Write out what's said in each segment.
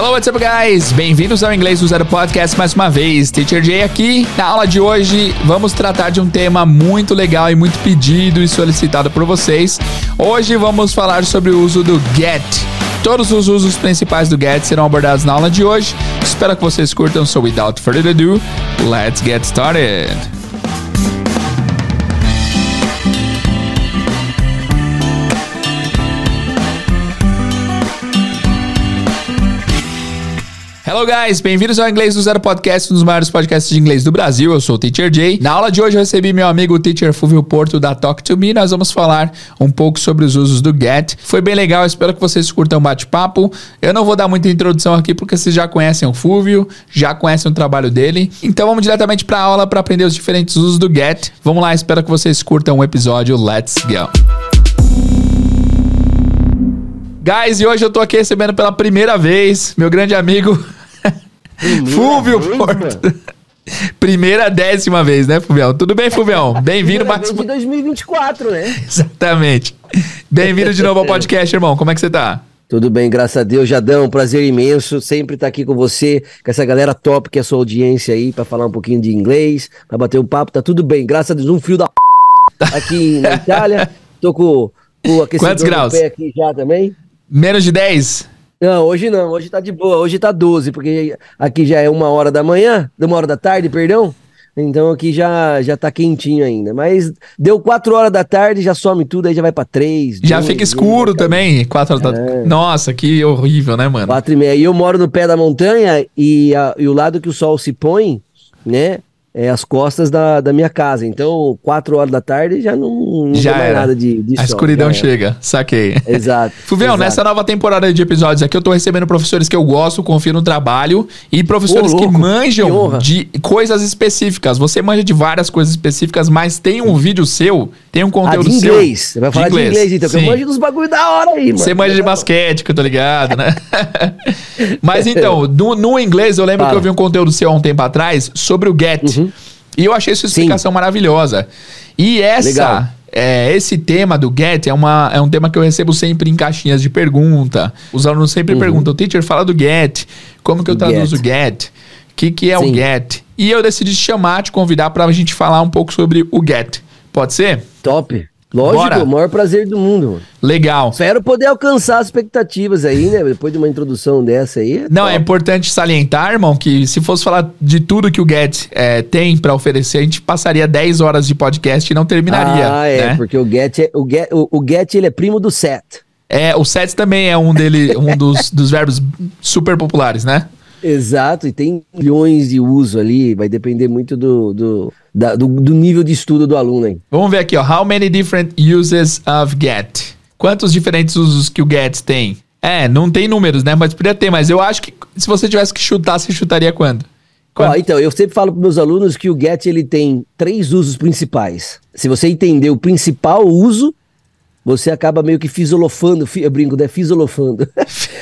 Hello, what's up, guys? Bem-vindos ao Inglês do Zero Podcast mais uma vez. Teacher Jay aqui. Na aula de hoje, vamos tratar de um tema muito legal e muito pedido e solicitado por vocês. Hoje vamos falar sobre o uso do get. Todos os usos principais do get serão abordados na aula de hoje. Espero que vocês curtam. So, without further ado, let's get started. Hello guys, bem-vindos ao Inglês do Zero Podcast, um dos maiores podcasts de inglês do Brasil. Eu sou o Teacher Jay. Na aula de hoje eu recebi meu amigo Teacher Fulvio Porto da Talk to Me. Nós vamos falar um pouco sobre os usos do get. Foi bem legal, espero que vocês curtam o bate-papo. Eu não vou dar muita introdução aqui porque vocês já conhecem o Fulvio, já conhecem o trabalho dele. Então vamos diretamente para a aula para aprender os diferentes usos do get. Vamos lá, espero que vocês curtam o episódio. Let's go. Guys, e hoje eu tô aqui recebendo pela primeira vez meu grande amigo Fulvio Porto. Primeira décima vez, né, Fulvião? Tudo bem, Fulvião? Bem-vindo mais de 2024, né? Exatamente. Bem-vindo de novo ao podcast, irmão. Como é que você tá? Tudo bem, graças a Deus, Jadão. Prazer imenso sempre estar aqui com você, com essa galera top que é a sua audiência aí, para falar um pouquinho de inglês, para bater um papo. Tá tudo bem, graças a Deus. Um frio da p... aqui na Itália. Tô com, com o aquecedor Quantos graus? pé aqui já também. Menos de 10? Não, hoje não, hoje tá de boa, hoje tá 12, porque aqui já é uma hora da manhã, uma hora da tarde, perdão. Então aqui já, já tá quentinho ainda. Mas deu 4 horas da tarde, já some tudo, aí já vai pra 3. Já fica escuro também, 4 horas é. da Nossa, que horrível, né, mano? 4 e meia. E eu moro no pé da montanha e, a, e o lado que o sol se põe, né? É, as costas da, da minha casa. Então, quatro horas da tarde já não, não já mais nada de, de A sol, escuridão chega, saquei. Exato. Fuvião, nessa nova temporada de episódios aqui, eu tô recebendo professores que eu gosto, confio no trabalho e professores que manjam que de coisas específicas. Você manja de várias coisas específicas, mas tem um vídeo seu, tem um conteúdo ah, de seu. Inglês. Você vai falar de inglês, de inglês então, Sim. eu manjo dos bagulho da hora aí, mano. Você manja de basquete, que eu tô ligado, né? mas então, no, no inglês, eu lembro Fala. que eu vi um conteúdo seu há um tempo atrás sobre o get. Uhum. E eu achei sua explicação Sim. maravilhosa. E essa. É, esse tema do get é, uma, é um tema que eu recebo sempre em caixinhas de pergunta. Os alunos sempre uhum. perguntam, teacher, fala do get. Como que eu traduzo get? get? O que, que é Sim. o get? E eu decidi te chamar, te convidar para a gente falar um pouco sobre o get. Pode ser? Top. Lógico, Bora. o maior prazer do mundo. Legal. Espero poder alcançar as expectativas aí, né? Depois de uma introdução dessa aí. É Não, top. é importante salientar, irmão, que se fosse falar de tudo que o Get é, tem para oferecer, a gente passaria 10 horas de podcast e não terminaria. Ah, é, né? porque o Get, é, o Get, o, o Get ele é primo do Set. É, o set também é um dele, um dos, dos verbos super populares, né? Exato, e tem milhões de uso ali, vai depender muito do, do, da, do, do, nível de estudo do aluno. Hein? Vamos ver aqui, ó. How many different uses of get? Quantos diferentes usos que o get tem? É, não tem números, né? Mas poderia ter, mas eu acho que se você tivesse que chutar, você chutaria quando? Ó, então, eu sempre falo para meus alunos que o get ele tem três usos principais. Se você entender o principal uso, você acaba meio que fisolofando, eu brinco, né? Fisolofando.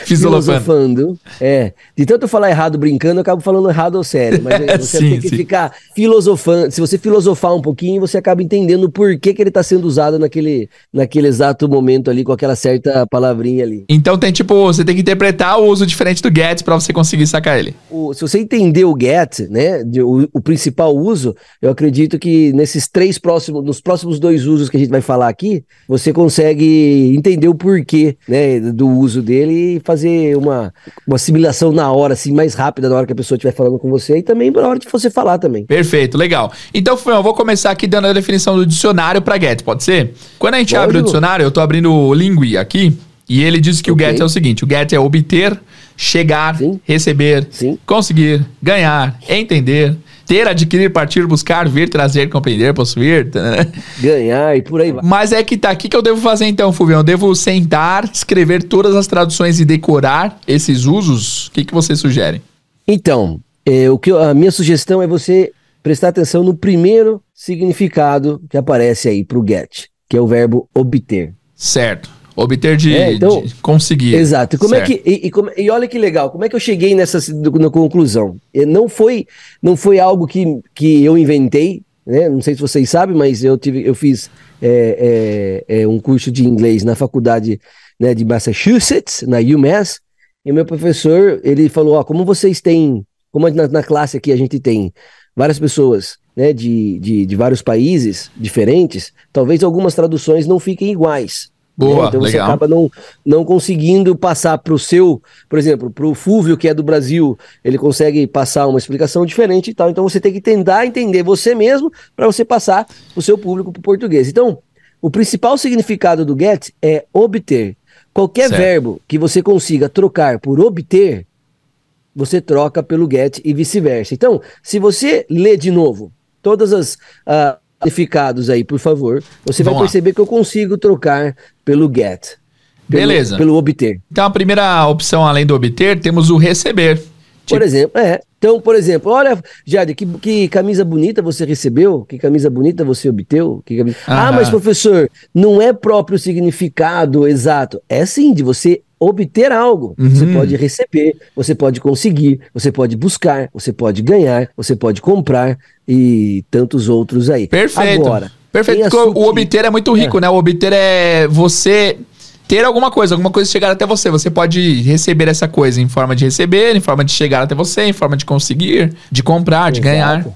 Fisolofando. É. De tanto falar errado brincando, eu acabo falando errado ou sério. Mas você sim, tem que sim. ficar filosofando. Se você filosofar um pouquinho, você acaba entendendo por que, que ele está sendo usado naquele, naquele exato momento ali, com aquela certa palavrinha ali. Então tem tipo, você tem que interpretar o uso diferente do get para você conseguir sacar ele. O, se você entender o get, né? O, o principal uso, eu acredito que nesses três próximos, nos próximos dois usos que a gente vai falar aqui, você consegue consegue entender o porquê né, do uso dele e fazer uma, uma assimilação na hora, assim, mais rápida na hora que a pessoa estiver falando com você e também na hora de você falar também. Perfeito, legal. Então, eu vou começar aqui dando a definição do dicionário para get, pode ser? Quando a gente pode. abre o dicionário, eu tô abrindo o Lingui aqui, e ele diz que okay. o get é o seguinte: o get é obter, chegar, Sim. receber, Sim. conseguir, ganhar, entender, ter, adquirir, partir, buscar, vir, trazer, compreender, possuir. Né? Ganhar e por aí vai. Mas é que tá aqui que eu devo fazer então, Fulvio. Eu devo sentar, escrever todas as traduções e decorar esses usos? O que, que você sugere? Então, é, o que eu, a minha sugestão é você prestar atenção no primeiro significado que aparece aí para o get, que é o verbo obter. Certo. Obter de, é, então, de conseguir. Exato. Como é que, e, e, e, olha que legal, como é que eu cheguei nessa na conclusão? Não foi, não foi algo que, que eu inventei, né? Não sei se vocês sabem, mas eu, tive, eu fiz é, é, é um curso de inglês na faculdade né, de Massachusetts, na UMass, E o meu professor, ele falou, ó, como vocês têm, como na, na classe aqui a gente tem várias pessoas né, de, de, de vários países diferentes, talvez algumas traduções não fiquem iguais. Boa, né? Então legal. você acaba não, não conseguindo passar para o seu, por exemplo, para o Fúvio, que é do Brasil, ele consegue passar uma explicação diferente e tal. Então você tem que tentar entender você mesmo para você passar o seu público para o português. Então, o principal significado do get é obter. Qualquer Certo. verbo que você consiga trocar por obter, você troca pelo get e vice-versa. Então, se você lê de novo todas as ah, significados aí, por favor, você vai Vamos lá. perceber que eu consigo trocar pelo get. Pelo, Beleza. Pelo obter. Então, a primeira opção, além do obter, temos o receber. Por Tipo- exemplo, é. Então, por exemplo, olha, Jade, que, que camisa bonita você recebeu? Que camisa bonita você obteu? Que camisa... Ah, mas professor, não é próprio significado exato. É sim, de você obter algo. Você Uhum. pode receber, você pode conseguir, você pode buscar, você pode ganhar, você pode comprar e tantos outros aí. Perfeito. Agora, Perfeito, tem a porque o obter é muito rico, né? O obter é você ter alguma coisa, alguma coisa chegar até você. Você pode receber essa coisa em forma de receber, em forma de chegar até você, em forma de conseguir, de comprar, de Exato. ganhar.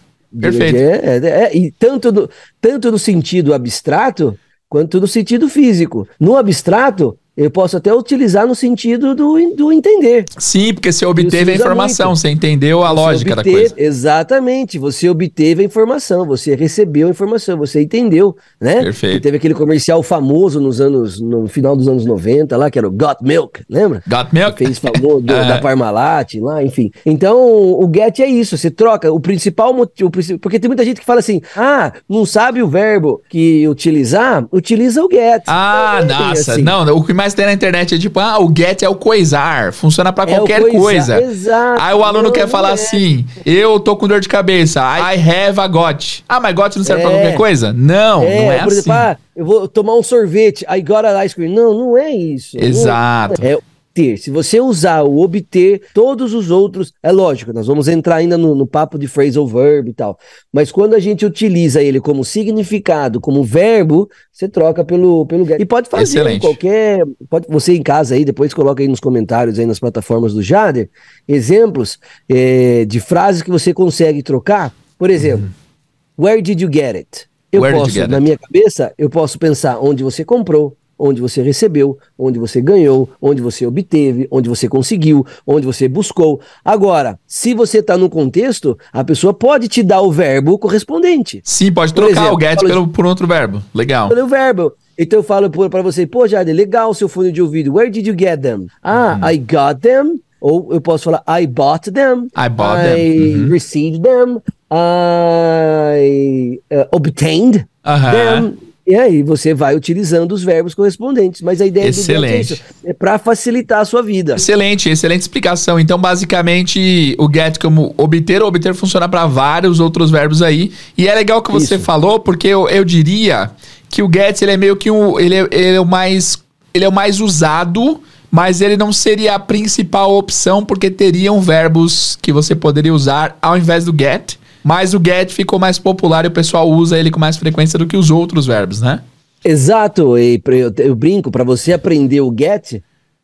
Perfeito. É, é, é, e tanto no, tanto no sentido abstrato quanto no sentido físico. No abstrato, eu posso até utilizar no sentido do, do entender. Sim, porque você obteve a informação, muito. você entendeu a Você lógica da coisa. Exatamente, você obteve a informação, você recebeu a informação, você entendeu, né? Perfeito. Teve aquele comercial famoso nos anos, no final dos anos 90 lá, que era o Got Milk, lembra? Got milk? fez famoso do- É. da Parmalat lá, enfim. Então, o get é isso, você troca o principal motivo, porque tem muita gente que fala assim: "Ah, não sabe o verbo que utilizar, utiliza o get". Ah, é bem nossa. assim. Não, o que mais tem na internet é tipo, ah, o get é o coisar, funciona pra É qualquer coisa. exato. Aí o aluno quer não falar é. assim, eu tô com dor de cabeça, I have a got. Ah, mas got não serve pra É. qualquer coisa? Não, É, não é por assim. exemplo, ah, eu vou tomar um sorvete, I got an ice cream. Não, não é isso. Não- Exato. É ter. Se você usar o obter, todos os outros, é lógico, nós vamos entrar ainda no, no papo de phrasal verb e tal. Mas quando a gente utiliza ele como significado, como verbo, você troca pelo, pelo get. E pode fazer Excelente. em qualquer. Pode, você em casa aí, depois coloca aí nos comentários aí nas plataformas do Jader, exemplos eh, de frases que você consegue trocar. Por exemplo, where did you get it? Eu Where posso, na minha cabeça, eu posso pensar onde você comprou, onde você recebeu, onde você ganhou, onde você obteve, onde você conseguiu, onde você buscou. Agora, se você está no contexto, a pessoa pode te dar o verbo correspondente. Sim, pode trocar exemplo, o get pelo, por outro verbo. Legal. Pelo verbo. Então eu falo para você, pô, Jade, legal o seu fone de ouvido. Where did you get them? Ah, Uhum. I got them. Ou eu posso falar, I bought them. I bought I them. Uhum. received them. I uh, obtained Aham. them. E aí você vai utilizando os verbos correspondentes. Mas a ideia do get é Excelente. É para facilitar a sua vida. Excelente, excelente explicação. Então, basicamente, o get como obter, o obter funciona para vários outros verbos aí. E é legal que você Isso. falou, porque eu, eu diria que o get ele é meio que um, ele é, ele é o mais ele é o mais usado, mas ele não seria a principal opção porque teriam verbos que você poderia usar ao invés do get. Mas o get ficou mais popular e o pessoal usa ele com mais frequência do que os outros verbos, né? Exato, e eu brinco, para você aprender o get,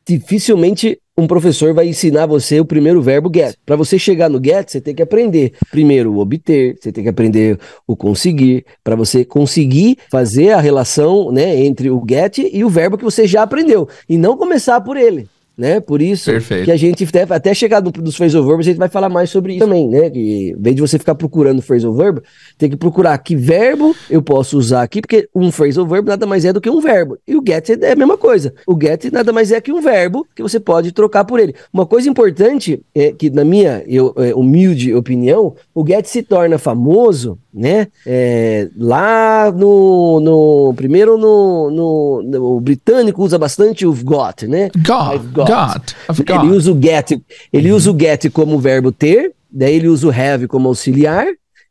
dificilmente um professor vai ensinar você o primeiro verbo get. Para você chegar no get, você tem que aprender primeiro o obter, você tem que aprender o conseguir, para você conseguir fazer a relação né, entre o get e o verbo que você já aprendeu, e não começar por ele. Né? Por isso Perfeito. que a gente até, até chegar no, nos phrasal verbs, a gente vai falar mais sobre isso também, né? Que em vez de você ficar procurando phrasal verb, tem que procurar que verbo eu posso usar aqui, porque um phrasal verb nada mais é do que um verbo. E o get é a mesma coisa. O get nada mais é que um verbo que você pode trocar por ele. Uma coisa importante é que, na minha eu, é, humilde opinião, o get se torna famoso, né? É, lá no, no primeiro no, no, no- o britânico usa bastante o got, né? Got, I've got. got, I've got. Ele usa o get, ele usa o get como verbo ter, daí ele usa o have como auxiliar,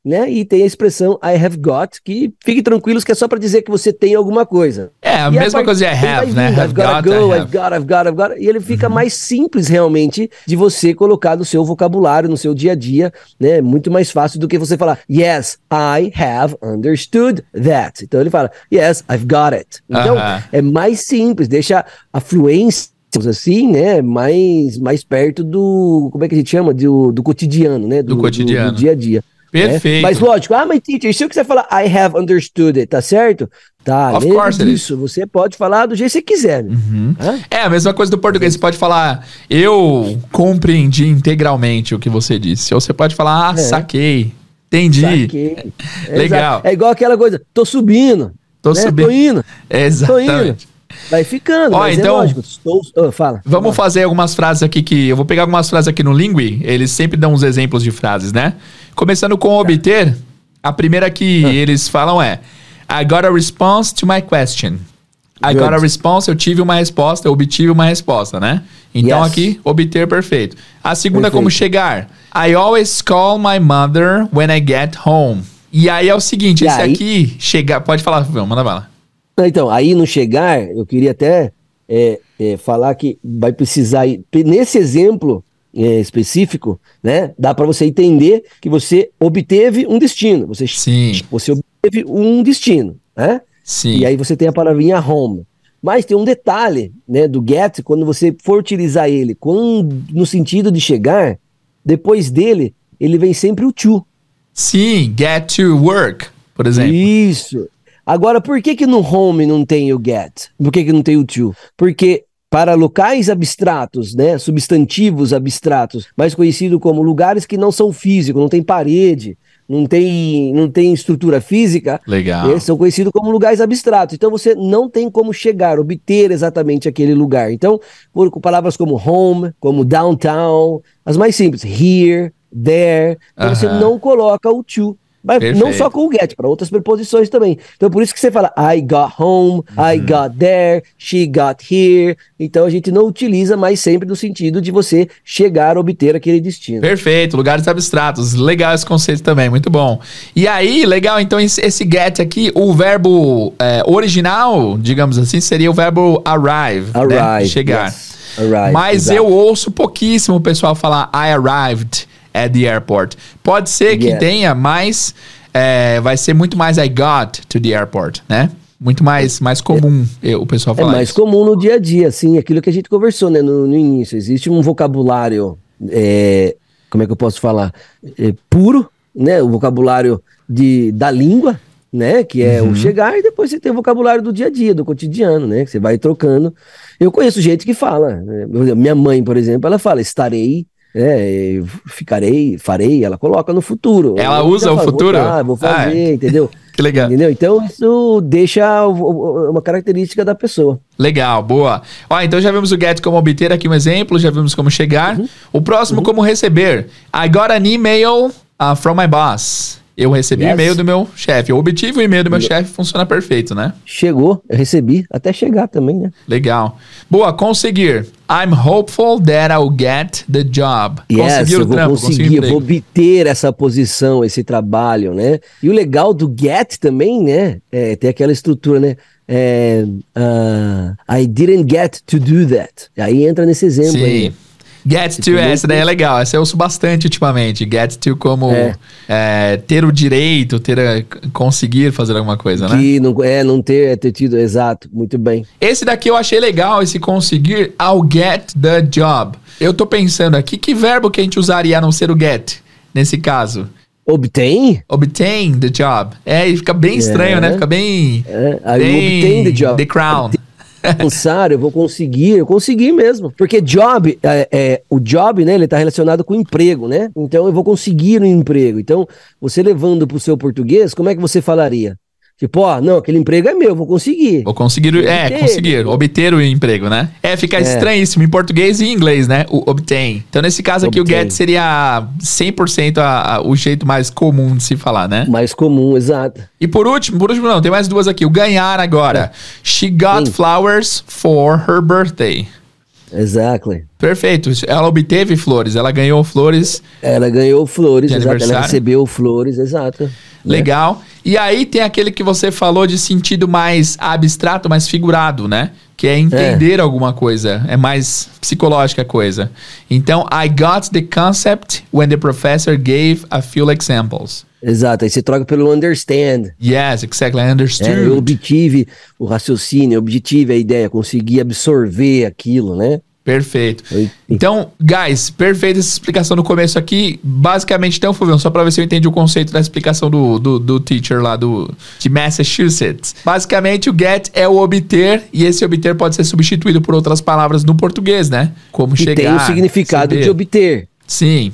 né? E tem a expressão I have got, que fique tranquilos que é só para dizer que você tem alguma coisa. É, a E mesma part- coisa de I ele vai have, né? I've got, go, I I've. Uhum. got, I've got, I've got. E ele fica mais simples realmente de você colocar no seu vocabulário, no seu dia a dia, né? Muito mais fácil do que você falar Yes, I have understood that. Então ele fala Yes, I've got it. Então Aham. é mais simples, deixa a fluência assim, né, mais, mais perto do, como é que a gente chama? Do, do cotidiano, né? Do, do cotidiano. Do, do dia a dia. Perfeito. Mas lógico, ah, mas teacher, se eu quiser falar I have understood it, tá certo? Tá, of course disso, você pode falar do jeito que você quiser. Uhum. É a mesma coisa do português, você pode falar eu compreendi integralmente o que você disse, ou você pode falar ah, é. saquei, entendi. Saquei. Legal. É igual aquela coisa, tô subindo. Tô né? subindo. Tô indo. É exatamente. Tô indo. Vai ficando, Ó, então, é lógico. Estou... Oh, fala. Vamos fazer algumas frases aqui que. Eu vou pegar algumas frases aqui no Lingui. Eles sempre dão uns exemplos de frases, né? Começando com obter. A primeira que ah. eles falam é: I got a response to my question. I Good. got a response, eu tive uma resposta, eu obtive uma resposta, né? Então yes. aqui, obter perfeito. A segunda, perfeito. como chegar. I always call my mother when I get home. E aí é o seguinte, e esse aí? aqui, chegar. Pode falar, manda bala. Então, aí no chegar, eu queria até é, é, falar que vai precisar, nesse exemplo é, específico, né, dá para você entender que você obteve um destino. Você, Sim. você obteve um destino, né? Sim. E aí você tem a palavrinha home. Mas tem um detalhe, né, do get, quando você for utilizar ele no sentido de chegar, depois dele, ele vem sempre o to. Sim, get to work, por exemplo. Isso. Agora, por que que no home não tem o get? Por que que não tem o to? Porque para locais abstratos, né, substantivos abstratos, mais conhecido como lugares que não são físicos, não tem parede, não tem, não tem estrutura física, Legal. São conhecidos como lugares abstratos. Então você não tem como chegar, obter exatamente aquele lugar. Então, por, com palavras como home, como downtown, as mais simples, here, there, então uh -huh. você não coloca o to. Mas Perfeito. não só com o get, para outras preposições também. Então por isso que você fala I got home, uhum. I got there, she got here. Então a gente não utiliza mais sempre no sentido de você chegar a obter aquele destino. Perfeito, lugares abstratos. Legal esse conceito também, muito bom. E aí, legal, então esse get aqui, o verbo é, original, digamos assim, seria o verbo arrive. Né? Arrive. Né? Chegar. Yes. Arrive, Mas eu ouço pouquíssimo o pessoal falar I arrived at the airport. Pode ser que tenha, mas é, vai ser muito mais I got to the airport, né? Muito mais, mais comum é, o pessoal falar. É mais isso. comum no dia a dia, assim, aquilo que a gente conversou né, no, no início. Existe um vocabulário, é, como é que eu posso falar? É, puro, né? O vocabulário de, da língua, né? Que é uhum. o chegar, e depois você tem o vocabulário do dia a dia, do cotidiano, né? Que você vai trocando. Eu conheço gente que fala, né? minha mãe, por exemplo, ela fala, estarei é, ficarei, farei, ela coloca no futuro. Ela usa o futuro? Vou, vou fazer, ah, é. entendeu? que legal. Entendeu? Então isso deixa uma característica da pessoa. Legal, boa. Ó, então já vimos o get como obter aqui um exemplo, já vimos como chegar. Uhum. O próximo uhum. como receber. I got an email uh, from my boss. Eu recebi yes. o e-mail do meu chefe. Eu obtive o e-mail do meu chefe, funciona perfeito, né? Chegou, eu recebi, até chegar também, né? Legal. Boa, conseguir. I'm hopeful that I'll get the job. Yes, conseguir eu o vou trampo, conseguir, vou obter essa posição, esse trabalho, né? E o legal do get também, né? É, tem aquela estrutura, né? É, uh, I didn't get to do that. Aí entra nesse exemplo Sim. aí. Get to, essa daí é legal. Essa eu uso bastante ultimamente. Get to como é. É, ter o direito, ter a, conseguir fazer alguma coisa, né? Que não, é, não ter, é ter tido, exato. Muito bem. Esse daqui eu achei legal, esse conseguir, I'll get the job. Eu tô pensando aqui, que verbo que a gente usaria a não ser o get, nesse caso? Obtain? Obtain the job. É, e fica bem estranho, né? Fica bem. É, bem obtain the job. The crown alcançar, eu vou conseguir, eu consegui mesmo. Porque job, é, é, o job, né, ele tá relacionado com emprego, né? Então eu vou conseguir um emprego. Então, você levando pro seu português, como é que você falaria? Tipo, ó, não, aquele emprego é meu, vou conseguir. Vou conseguir, é, conseguir, obter o emprego, né? É, fica é. estranhíssimo em português e em inglês, né? O obtain. Então, nesse caso aqui, obtain. o get seria 100% a, a, o jeito mais comum de se falar, né? Mais comum, exato. E por último, por último não, tem mais duas aqui. O ganhar agora. É. She got Sim. flowers for her birthday. Exactly. Perfeito. Ela obteve flores, ela ganhou flores. Ela ganhou flores, exato. Ela recebeu flores, exato. Né? Legal. Né? E aí tem aquele que você falou de sentido mais abstrato, mais figurado, né? Que é entender é. alguma coisa, é mais psicológica a coisa. Então, I got the concept when the professor gave a few examples. Exato, aí você troca pelo understand. Yes, exactly, I understood. É, eu obtive o raciocínio, eu obtive a ideia, consegui absorver aquilo, né? Perfeito. Então, guys, perfeita essa explicação no começo aqui. Basicamente, então, Fulvio, só para ver se eu entendi o conceito da explicação do, do, do, teacher lá do, de Massachusetts. Basicamente, o get é o obter, e esse obter pode ser substituído por outras palavras no português, né? Como e chegar. Tem o significado de obter. Sim.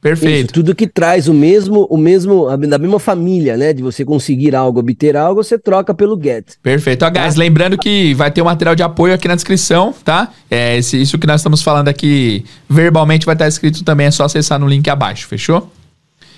Perfeito. Isso, tudo que traz o mesmo, o mesmo, da mesma família, né? De você conseguir algo, obter algo, você troca pelo get. Perfeito. Ó, guys, tá? lembrando que vai ter um material de apoio aqui na descrição, tá? É, esse, isso que nós estamos falando aqui verbalmente vai estar escrito também, é só acessar no link abaixo, fechou?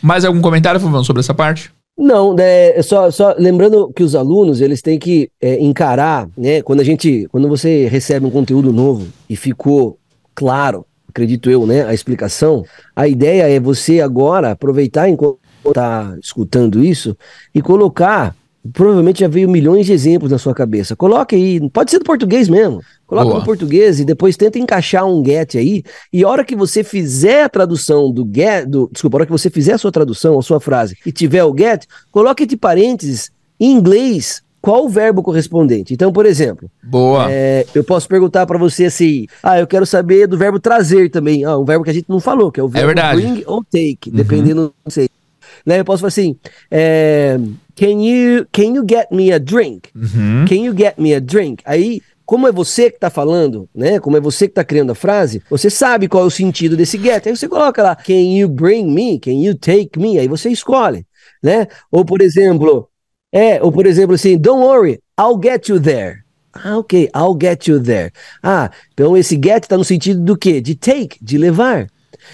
Mais algum comentário, Fuvão, sobre essa parte? Não, é, só, só lembrando que os alunos eles têm que é, encarar, né? Quando a gente, quando você recebe um conteúdo novo e ficou claro acredito eu, né, a explicação. A ideia é você agora aproveitar enquanto está escutando isso e colocar. Provavelmente já veio milhões de exemplos na sua cabeça. Coloque aí, pode ser do português mesmo. Coloque Boa. no português e depois tenta encaixar um get aí. E a hora que você fizer a tradução do get, do, desculpa, a hora que você fizer a sua tradução, a sua frase e tiver o get, coloque entre parênteses em inglês qual o verbo correspondente. Então, por exemplo, boa. É, eu posso perguntar para você assim: ah, eu quero saber do verbo trazer também. Ah, um verbo que a gente não falou, que é o verbo é bring ou take, uhum. dependendo, não sei. Né, eu posso falar assim: é, can, you, can you get me a drink? Uhum. Can you get me a drink? Aí como é você que está falando, né? Como é você que está criando a frase, você sabe qual é o sentido desse get. Aí você coloca lá, can you bring me? Can you take me? Aí você escolhe, né? Ou, por exemplo, é, ou por exemplo assim, don't worry, I'll get you there. Ah, ok, I'll get you there. Ah, então esse get está no sentido do quê? De take, de levar.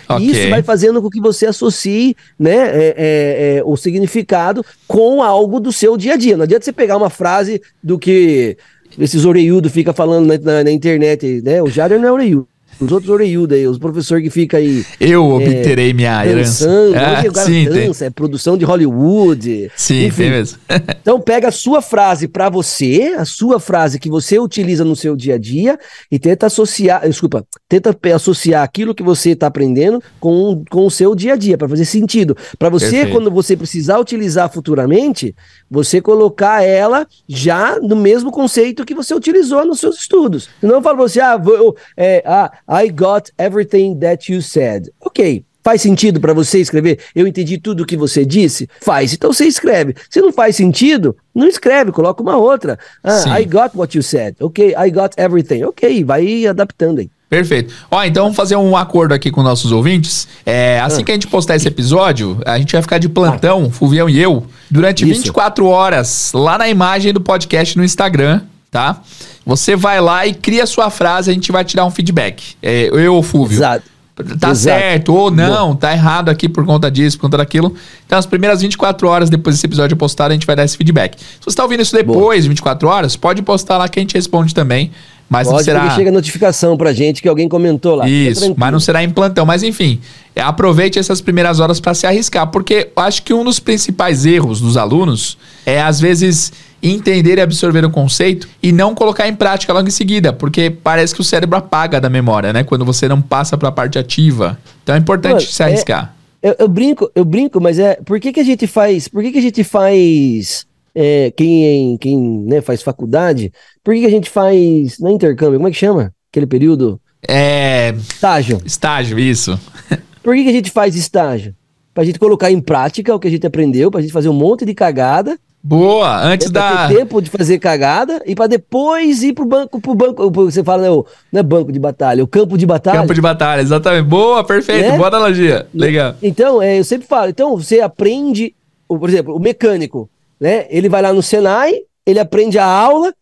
Okay. Isso vai fazendo com que você associe né, é, é, é, o significado com algo do seu dia a dia. Não adianta você pegar uma frase do que esses oreiudos fica falando na, na, na, internet, né? O Jader não é oreiudo os outros orelhudos aí, os professores que ficam aí. Eu é, obterei minha herança. Ah, Hoje sim, dança, é produção de Hollywood. Sim, enfim. tem mesmo. então pega a sua frase para você, a sua frase que você utiliza no seu dia a dia e tenta associar, desculpa, tenta associar aquilo que você está aprendendo com, com o seu dia a dia, para fazer sentido. Para você, Perfeito. quando você precisar utilizar futuramente, você colocar ela já no mesmo conceito que você utilizou nos seus estudos. Senão eu falo pra você, ah, vou, é, ah, I got everything that you said. Ok. Faz sentido para você escrever? Eu entendi tudo o que você disse? Faz. Então você escreve. Se não faz sentido, não escreve, coloca uma outra. Ah, I got what you said. Ok, I got everything. Ok, vai adaptando aí. Perfeito. Ó, então vamos fazer um acordo aqui com nossos ouvintes. É, assim ah. que a gente postar esse episódio, a gente vai ficar de plantão. Fuvião e eu, durante Isso. 24 horas lá na imagem do podcast no Instagram, tá? Você vai lá e cria sua frase, a gente vai te dar um feedback. É, eu ou Fúvio. Exato. Tá Exato. certo ou não, Bom. tá errado aqui por conta disso, por conta daquilo. Então, as primeiras 24 horas depois desse episódio postado, a gente vai dar esse feedback. Se você tá ouvindo isso depois, de 24 horas, pode postar lá que a gente responde também. Mas Pode, não será. chega notificação pra gente que alguém comentou lá. Isso, mas não será em plantão. Mas enfim, aproveite essas primeiras horas para se arriscar, porque acho que um dos principais erros dos alunos é, às vezes, entender e absorver o conceito e não colocar em prática logo em seguida, porque parece que o cérebro apaga da memória, né? Quando você não passa para a parte ativa. Então é importante Mano, se arriscar. É, eu, eu, brinco, eu brinco, mas é por que, que a gente faz? Por que, que a gente faz? É, quem quem né, faz faculdade? Por que, que a gente faz? Não é intercâmbio? Como é que chama? Aquele período? É. Estágio. Estágio, isso. Por que, que a gente faz estágio? Pra gente colocar em prática o que a gente aprendeu, pra gente fazer um monte de cagada Boa, antes da. Ter tempo de fazer cagada e para depois ir pro banco, pro banco. Você fala, né, o, não é banco de batalha, o campo de batalha. Campo de batalha, exatamente. Boa, perfeito, né? boa analogia. Legal. Então, é, eu sempre falo, então você aprende, por exemplo, o mecânico, né? Ele vai lá no Senai, ele aprende a aula,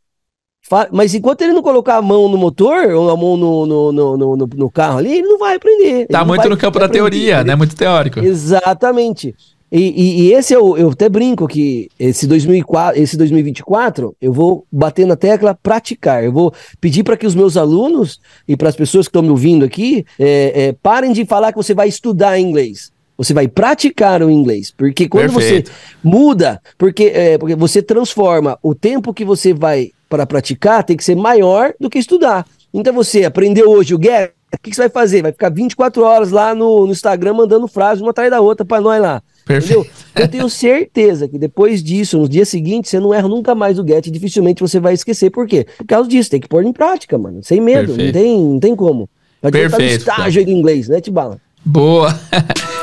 mas enquanto ele não colocar a mão no motor ou a mão no, no, no, no, no carro ali, ele não vai aprender. Tá muito no campo da teoria, né? Muito teórico. Exatamente. E, e, e, esse eu, eu até brinco que esse, 2004, esse 2024 eu vou bater na tecla praticar. Eu vou pedir para que os meus alunos e para as pessoas que estão me ouvindo aqui é, é, parem de falar que você vai estudar inglês. Você vai praticar o inglês. Porque quando Perfeito. você muda, porque, é, porque você transforma o tempo que você vai para praticar tem que ser maior do que estudar. Então você aprendeu hoje o get, o que, que, você vai fazer? Vai ficar 24 horas lá no, no Instagram mandando frases uma atrás da outra para nós lá. Perfeito. Entendeu? Eu tenho certeza que depois disso, no dia seguinte, você não erra nunca mais o get, dificilmente você vai esquecer. Por quê? Por causa disso, tem que pôr em prática, mano. Sem medo, não tem, não tem como. Vai no estágio do inglês, né, Tibala? Boa!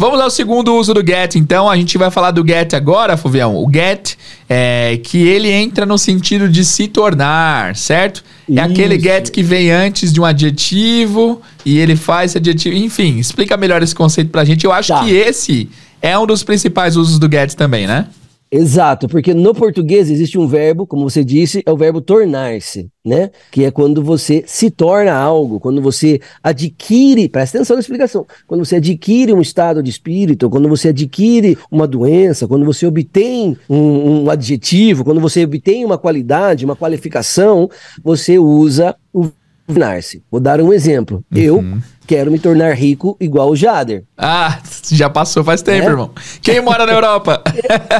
Vamos ao segundo uso do get, então. A gente vai falar do get agora, Fuvião. O get é que ele entra no sentido de se tornar, certo? É Isso. aquele get que vem antes de um adjetivo e ele faz esse adjetivo. Enfim, explica melhor esse conceito pra gente. Eu acho tá. que esse é um dos principais usos do get também, né? Exato, porque no português existe um verbo, como você disse, é o verbo tornar-se, né? Que é quando você se torna algo, quando você adquire, presta atenção na explicação, quando você adquire um estado de espírito, quando você adquire uma doença, quando você obtém um, um adjetivo, quando você obtém uma qualidade, uma qualificação, você usa o tornar-se. Vou dar um exemplo. Uhum. Eu quero me tornar rico igual o Jader. Ah, já passou faz tempo, é? irmão. Quem mora na Europa?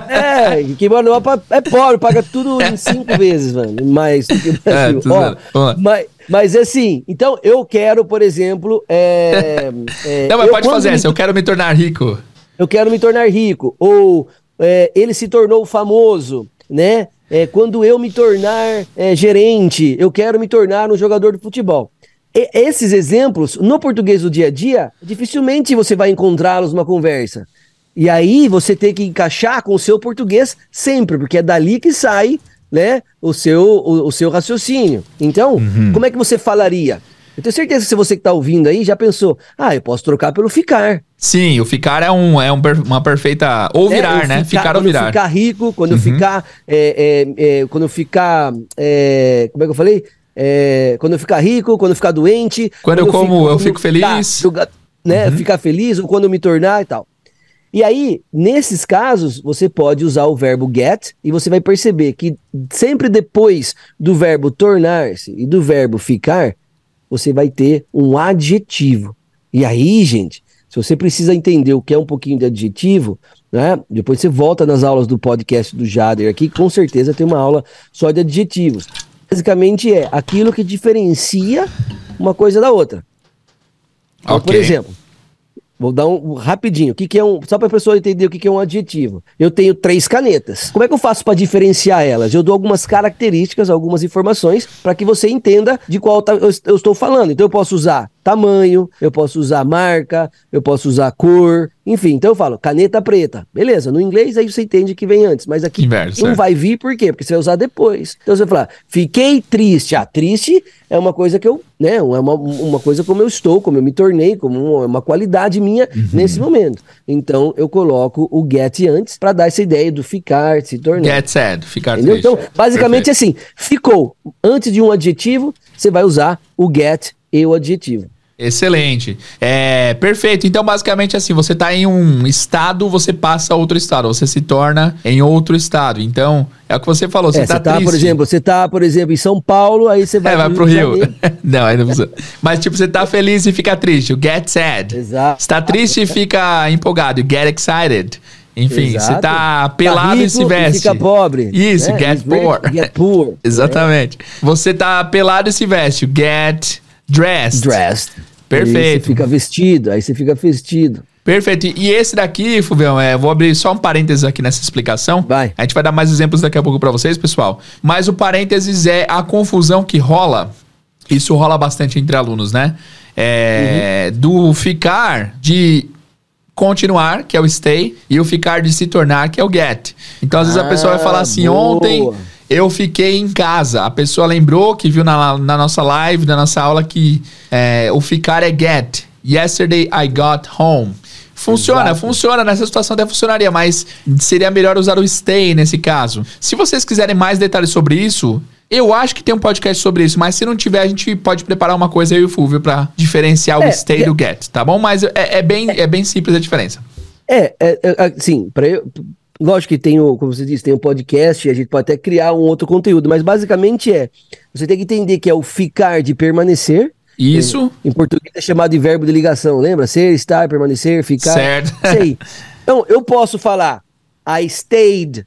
É, quem mora na Europa é pobre, paga tudo em cinco vezes, mano. Mais do que o é, Brasil. É, Ó, mas, mas assim, então eu quero, por exemplo. É, é, Não, mas pode fazer essa, eu quero me tornar rico. Eu quero me tornar rico. Ou é, ele se tornou famoso, né? É, quando eu me tornar é, gerente, eu quero me tornar um jogador de futebol. Esses exemplos, no português do dia a dia, dificilmente você vai encontrá-los numa conversa. E aí você tem que encaixar com o seu português sempre, porque é dali que sai né, o, seu, o, o seu raciocínio. Então, uhum. como é que você falaria? Eu tenho certeza que se você que está ouvindo aí já pensou, ah, eu posso trocar pelo ficar. Sim, o ficar é, um, é um, uma perfeita. Ou é, virar, é, né? Ficar, ficar ou virar. Quando eu ficar rico, quando uhum. eu ficar. É, é, é, quando eu ficar. Como é que eu falei? É, quando eu ficar rico, quando eu ficar doente. Quando, quando eu como, fico, eu fico feliz. Ficar, né, uhum. Ficar feliz, ou quando eu me tornar e tal. E aí, nesses casos, você pode usar o verbo get e você vai perceber que sempre depois do verbo tornar-se e do verbo ficar, você vai ter um adjetivo. E aí, gente, se você precisa entender o que é um pouquinho de adjetivo, né? Depois você volta nas aulas do podcast do Jader aqui, com certeza tem uma aula só de adjetivos basicamente é aquilo que diferencia uma coisa da outra. Então, okay. Por exemplo, Vou dar um rapidinho. O que, que é um. Só para a pessoa entender o que, que é um adjetivo. Eu tenho três canetas. Como é que eu faço para diferenciar elas? Eu dou algumas características, algumas informações, para que você entenda de qual tá, eu, eu estou falando. Então eu posso usar tamanho, eu posso usar marca, eu posso usar cor, enfim. Então eu falo caneta preta. Beleza, no inglês aí você entende que vem antes, mas aqui Inverso, não é. vai vir por quê? Porque você vai usar depois. Então você vai falar, fiquei triste. Ah, triste é uma coisa que eu, né, é uma, uma coisa como eu estou, como eu me tornei, como uma, uma qualidade minha uhum. nesse momento. Então eu coloco o get antes para dar essa ideia do ficar, se tornar. Get said, ficar Entendeu? triste. Então, basicamente Perfeito. assim, ficou. Antes de um adjetivo, você vai usar o get e o adjetivo. Excelente. É, perfeito. Então, basicamente assim, você está em um estado, você passa a outro estado, você se torna em outro estado. Então, é o que você falou, você, é, tá, tá por exemplo, você tá, por exemplo, em São Paulo, aí você vai, é, vai pro Rio. não, ainda não precisa. Mas tipo, você tá feliz e fica triste, o get sad. Exato. Está triste e fica empolgado, get excited. Enfim, Exato. você tá pelado tá rico, e se veste. Fica pobre. Isso, né? get poor. Get poor. Exatamente. É. Você tá pelado e se veste, get dressed. Dressed. Perfeito. Aí você fica vestido, aí você fica vestido. Perfeito. E esse daqui, Fulvião, é, vou abrir só um parênteses aqui nessa explicação. Vai. A gente vai dar mais exemplos daqui a pouco para vocês, pessoal. Mas o parênteses é a confusão que rola. Isso rola bastante entre alunos, né? É, uhum. Do ficar de continuar, que é o stay, e o ficar de se tornar, que é o get. Então, às vezes a pessoa vai falar assim: boa. ontem eu fiquei em casa. A pessoa lembrou que viu na, na nossa live, na nossa aula, que é, o ficar é get. Yesterday I got home. Funciona, Exato. funciona. Nessa situação até funcionaria, mas seria melhor usar o stay nesse caso. Se vocês quiserem mais detalhes sobre isso, eu acho que tem um podcast sobre isso, mas se não tiver, a gente pode preparar uma coisa e o Fulvio pra diferenciar é, o stay é, do get, tá bom? Mas é, é bem, é, bem simples a diferença. É, é, é assim, pra eu, Lógico que tem o, como você disse, tem o um podcast, a gente pode até criar um outro conteúdo, mas basicamente é, você tem que entender que é o ficar de permanecer. Isso. Em, em português é chamado de verbo de ligação, lembra? Ser, estar, permanecer, ficar. Certo. Sei. Então, eu posso falar I stayed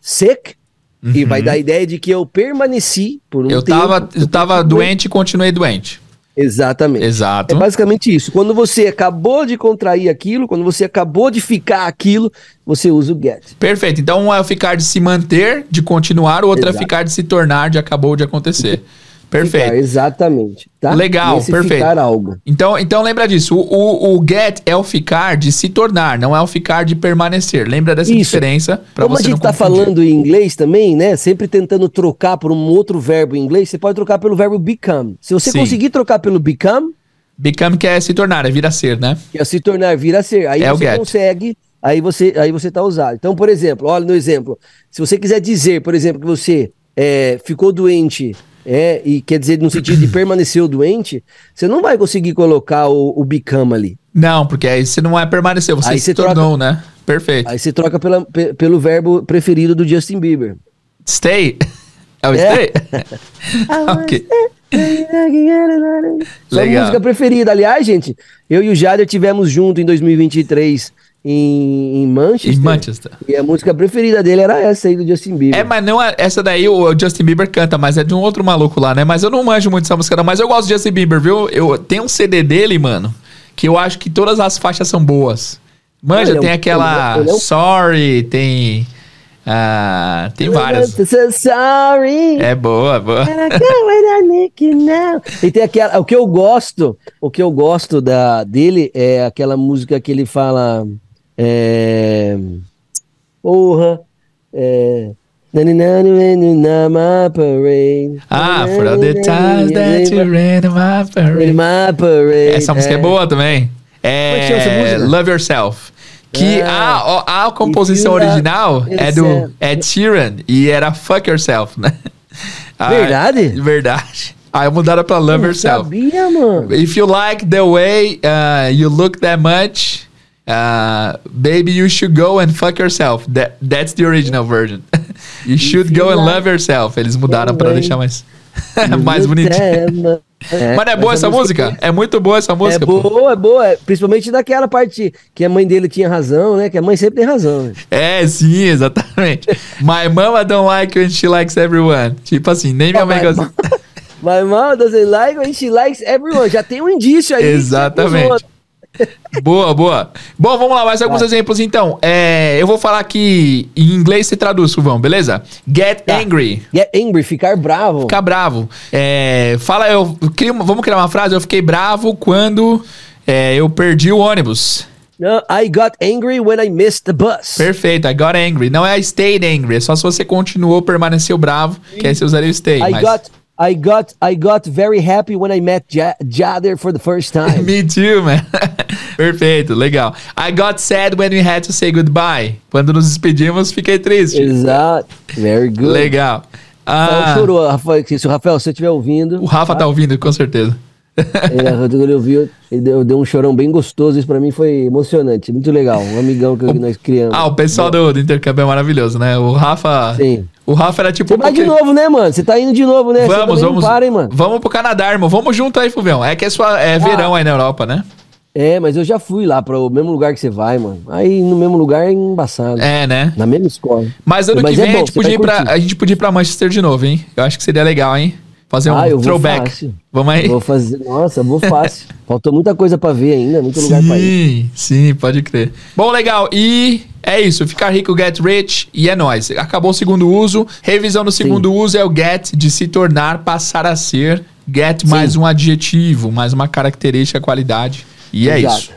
sick, uhum. e vai dar a ideia de que eu permaneci por um eu tempo. Tava, eu tava doente e continuei doente. Exatamente. Exato. É basicamente isso. Quando você acabou de contrair aquilo, quando você acabou de ficar aquilo, você usa o get. Perfeito. Então, um é ficar de se manter, de continuar, o outro é Exato. é ficar de se tornar, de acabou de acontecer. Perfeito. Ficar, exatamente. Tá? Legal, Nesse perfeito. Ficar algo. Então, então lembra disso. O, o, o, get é o ficar de se tornar, não é o ficar de permanecer. Lembra dessa Isso. diferença? Como a gente está falando em inglês também, né? Sempre tentando trocar por um outro verbo em inglês, você pode trocar pelo verbo become. Se você Sim. conseguir trocar pelo become. Become que é se tornar, é vir a ser, né? É se tornar, vir a ser. Aí é você consegue aí você aí você está usado. Então, por exemplo, olha no exemplo, se você quiser dizer, por exemplo, que você é, ficou doente é, e quer dizer no sentido de permaneceu doente, você não vai conseguir colocar o, o become ali. Não, porque aí você não é permanecer, você aí se troca, tornou, né? Perfeito. Aí você troca pela, pelo verbo preferido do Justin Bieber. Stay. É o é. stay? ok. Sua música preferida. Aliás, gente, eu e o Jader tivemos junto em 2023 em, em, Manchester. Em Manchester. E a música preferida dele era essa aí do Justin Bieber. É, mas não é, essa daí o Justin Bieber canta, mas é de um outro maluco lá, né? Mas eu não manjo muito essa música, não. Mas eu gosto do Justin Bieber, viu? Eu tenho um CD dele, mano, que eu acho que todas as faixas são boas. Manja, tem é um, aquela é um... Sorry, tem. Ah, tem várias. Sorry. É boa, boa. e tem aquela, o que eu gosto, o que eu gosto da dele é aquela música que ele fala é... Porra. É... Ah, for all the times that you ran my parade. My parade. Essa música é, é boa também. É, é Love Yourself. Que ah. a, a composição original é do Ed Sheeran e era Fuck Yourself, né? Verdade? Ah, verdade. Aí mudaram pra Love Yourself. Sabia, mano. If you like the way uh, you look that much, Uh, baby, you should go and fuck yourself. That, that's the original version. you should go and love yourself. Eles mudaram para deixar mais, mais bonitinho. É, Mas é boa essa, essa música? música? É muito boa essa música. É boa, pô. é boa. Principalmente daquela parte que a mãe dele tinha razão, né? Que a mãe sempre tem razão. Né? É, sim, exatamente. My mama don't like when she likes everyone. Tipo assim, nem minha mãe gosta. My mama doesn't like when she likes everyone. Já tem um indício aí. Exatamente boa, boa. Bom, vamos lá, mais alguns Vai. exemplos então. É, eu vou falar aqui em inglês você traduz, Silvão, beleza? Get tá. angry. Get angry, ficar bravo. Ficar bravo. É, fala, eu crio, vamos criar uma frase. Eu fiquei bravo quando é, eu perdi o ônibus. No, I got angry when I missed the bus. Perfeito, I got angry. Não é I stayed angry, é só se você continuou, permaneceu bravo, que aí você usaria o stay. I mas... got I got I got very happy when I met Jader for the first time. Me too, man. Perfeito, legal. I got sad when we had to say goodbye. Quando nos despedimos, fiquei triste. Exato. Very good. Legal. Ah, chorou, Rafael, se o Rafael, você estiver ouvindo. O Rafa tá, tá ouvindo, com certeza. Ele, ele ouviu, ele deu, deu, um chorão bem gostoso. Isso pra mim foi emocionante, muito legal. Um amigão que o, nós criamos. Ah, o pessoal do, do intercâmbio é maravilhoso, né? O Rafa. Sim. O Rafa era tipo. Você vai de novo, né, mano? Você tá indo de novo, né? Vamos, vamos. Para, hein, mano? Vamos pro Canadá, irmão. Vamos junto aí, Fulvião. É que é, sua, é ah. verão aí na Europa, né? É, mas eu já fui lá para o mesmo lugar que você vai, mano. Aí no mesmo lugar é embaçado. É, né? Na mesma escola. Mas ano mas que é vem é bom, a, gente podia ir pra, a gente podia ir pra Manchester de novo, hein? Eu acho que seria legal, hein? Fazer um ah, eu throwback. Fácil. Vamos aí? Vou fazer. Nossa, vou fácil. Faltou muita coisa para ver ainda, muito sim, lugar pra ir. Sim, pode crer. Bom, legal. E é isso. Ficar rico, get rich e é nóis. Acabou o segundo uso. Revisão do segundo sim. uso é o get de se tornar, passar a ser. Get sim. mais um adjetivo, mais uma característica, qualidade. E é Exato. é isso.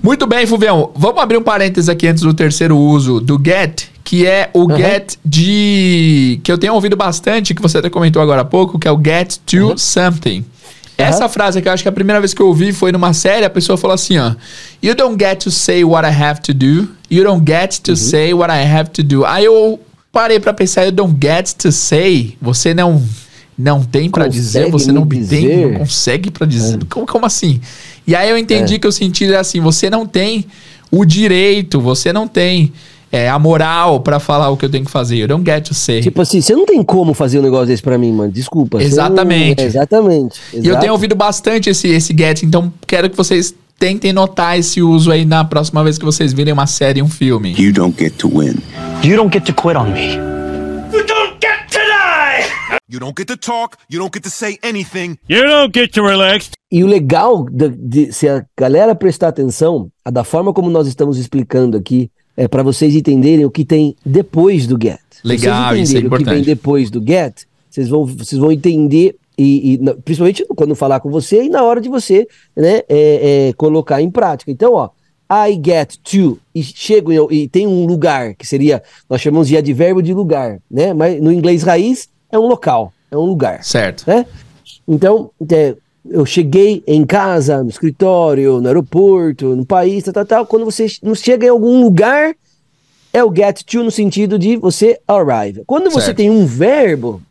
Muito bem, Fuvião. Vamos abrir um parênteses aqui antes do terceiro uso do get, que é o uhum. get de. que eu tenho ouvido bastante, que você até comentou agora há pouco, que é o get to uhum. something. Essa frase que eu acho que a primeira vez que eu ouvi foi numa série, a pessoa falou assim, ó. You don't get to say what I have to do. You don't get to uhum. say what I have to do. Aí eu parei para pensar, you don't get to say. Você não não tem para dizer, você não dizer? tem, não consegue para dizer. É. Como, como assim? E aí eu entendi é. que o sentido é assim, você não tem o direito, você não tem é, a moral para falar o que eu tenho que fazer. Eu don't get to say. Tipo assim, você não tem como fazer um negócio desse para mim, mano. Desculpa. Exatamente. Não... É, exatamente. E eu tenho ouvido bastante esse, esse get, então quero que vocês tentem notar esse uso aí na próxima vez que vocês virem uma série, um filme. You don't get to win. You don't get to quit on me. You don't get to talk, you don't get to say anything. You don't get to relax. E o legal de, de, se a galera prestar atenção, a da forma como nós estamos explicando aqui é para vocês entenderem o que tem depois do get. Legal, vocês isso é importante. O que vem depois do get, vocês vão, vocês vão entender e, e, principalmente quando falar com você e na hora de você né, é, é, colocar em prática. Então, ó, I get to e chego e tem um lugar que seria nós chamamos de advérbio de lugar, né? Mas no inglês raiz é um local, é um lugar. Certo. Né? Então, é, eu cheguei em casa, no escritório, no aeroporto, no país, tal, tal, tal. Quando você não chega em algum lugar, é o get to no sentido de você arrive. Quando você tem um verbo,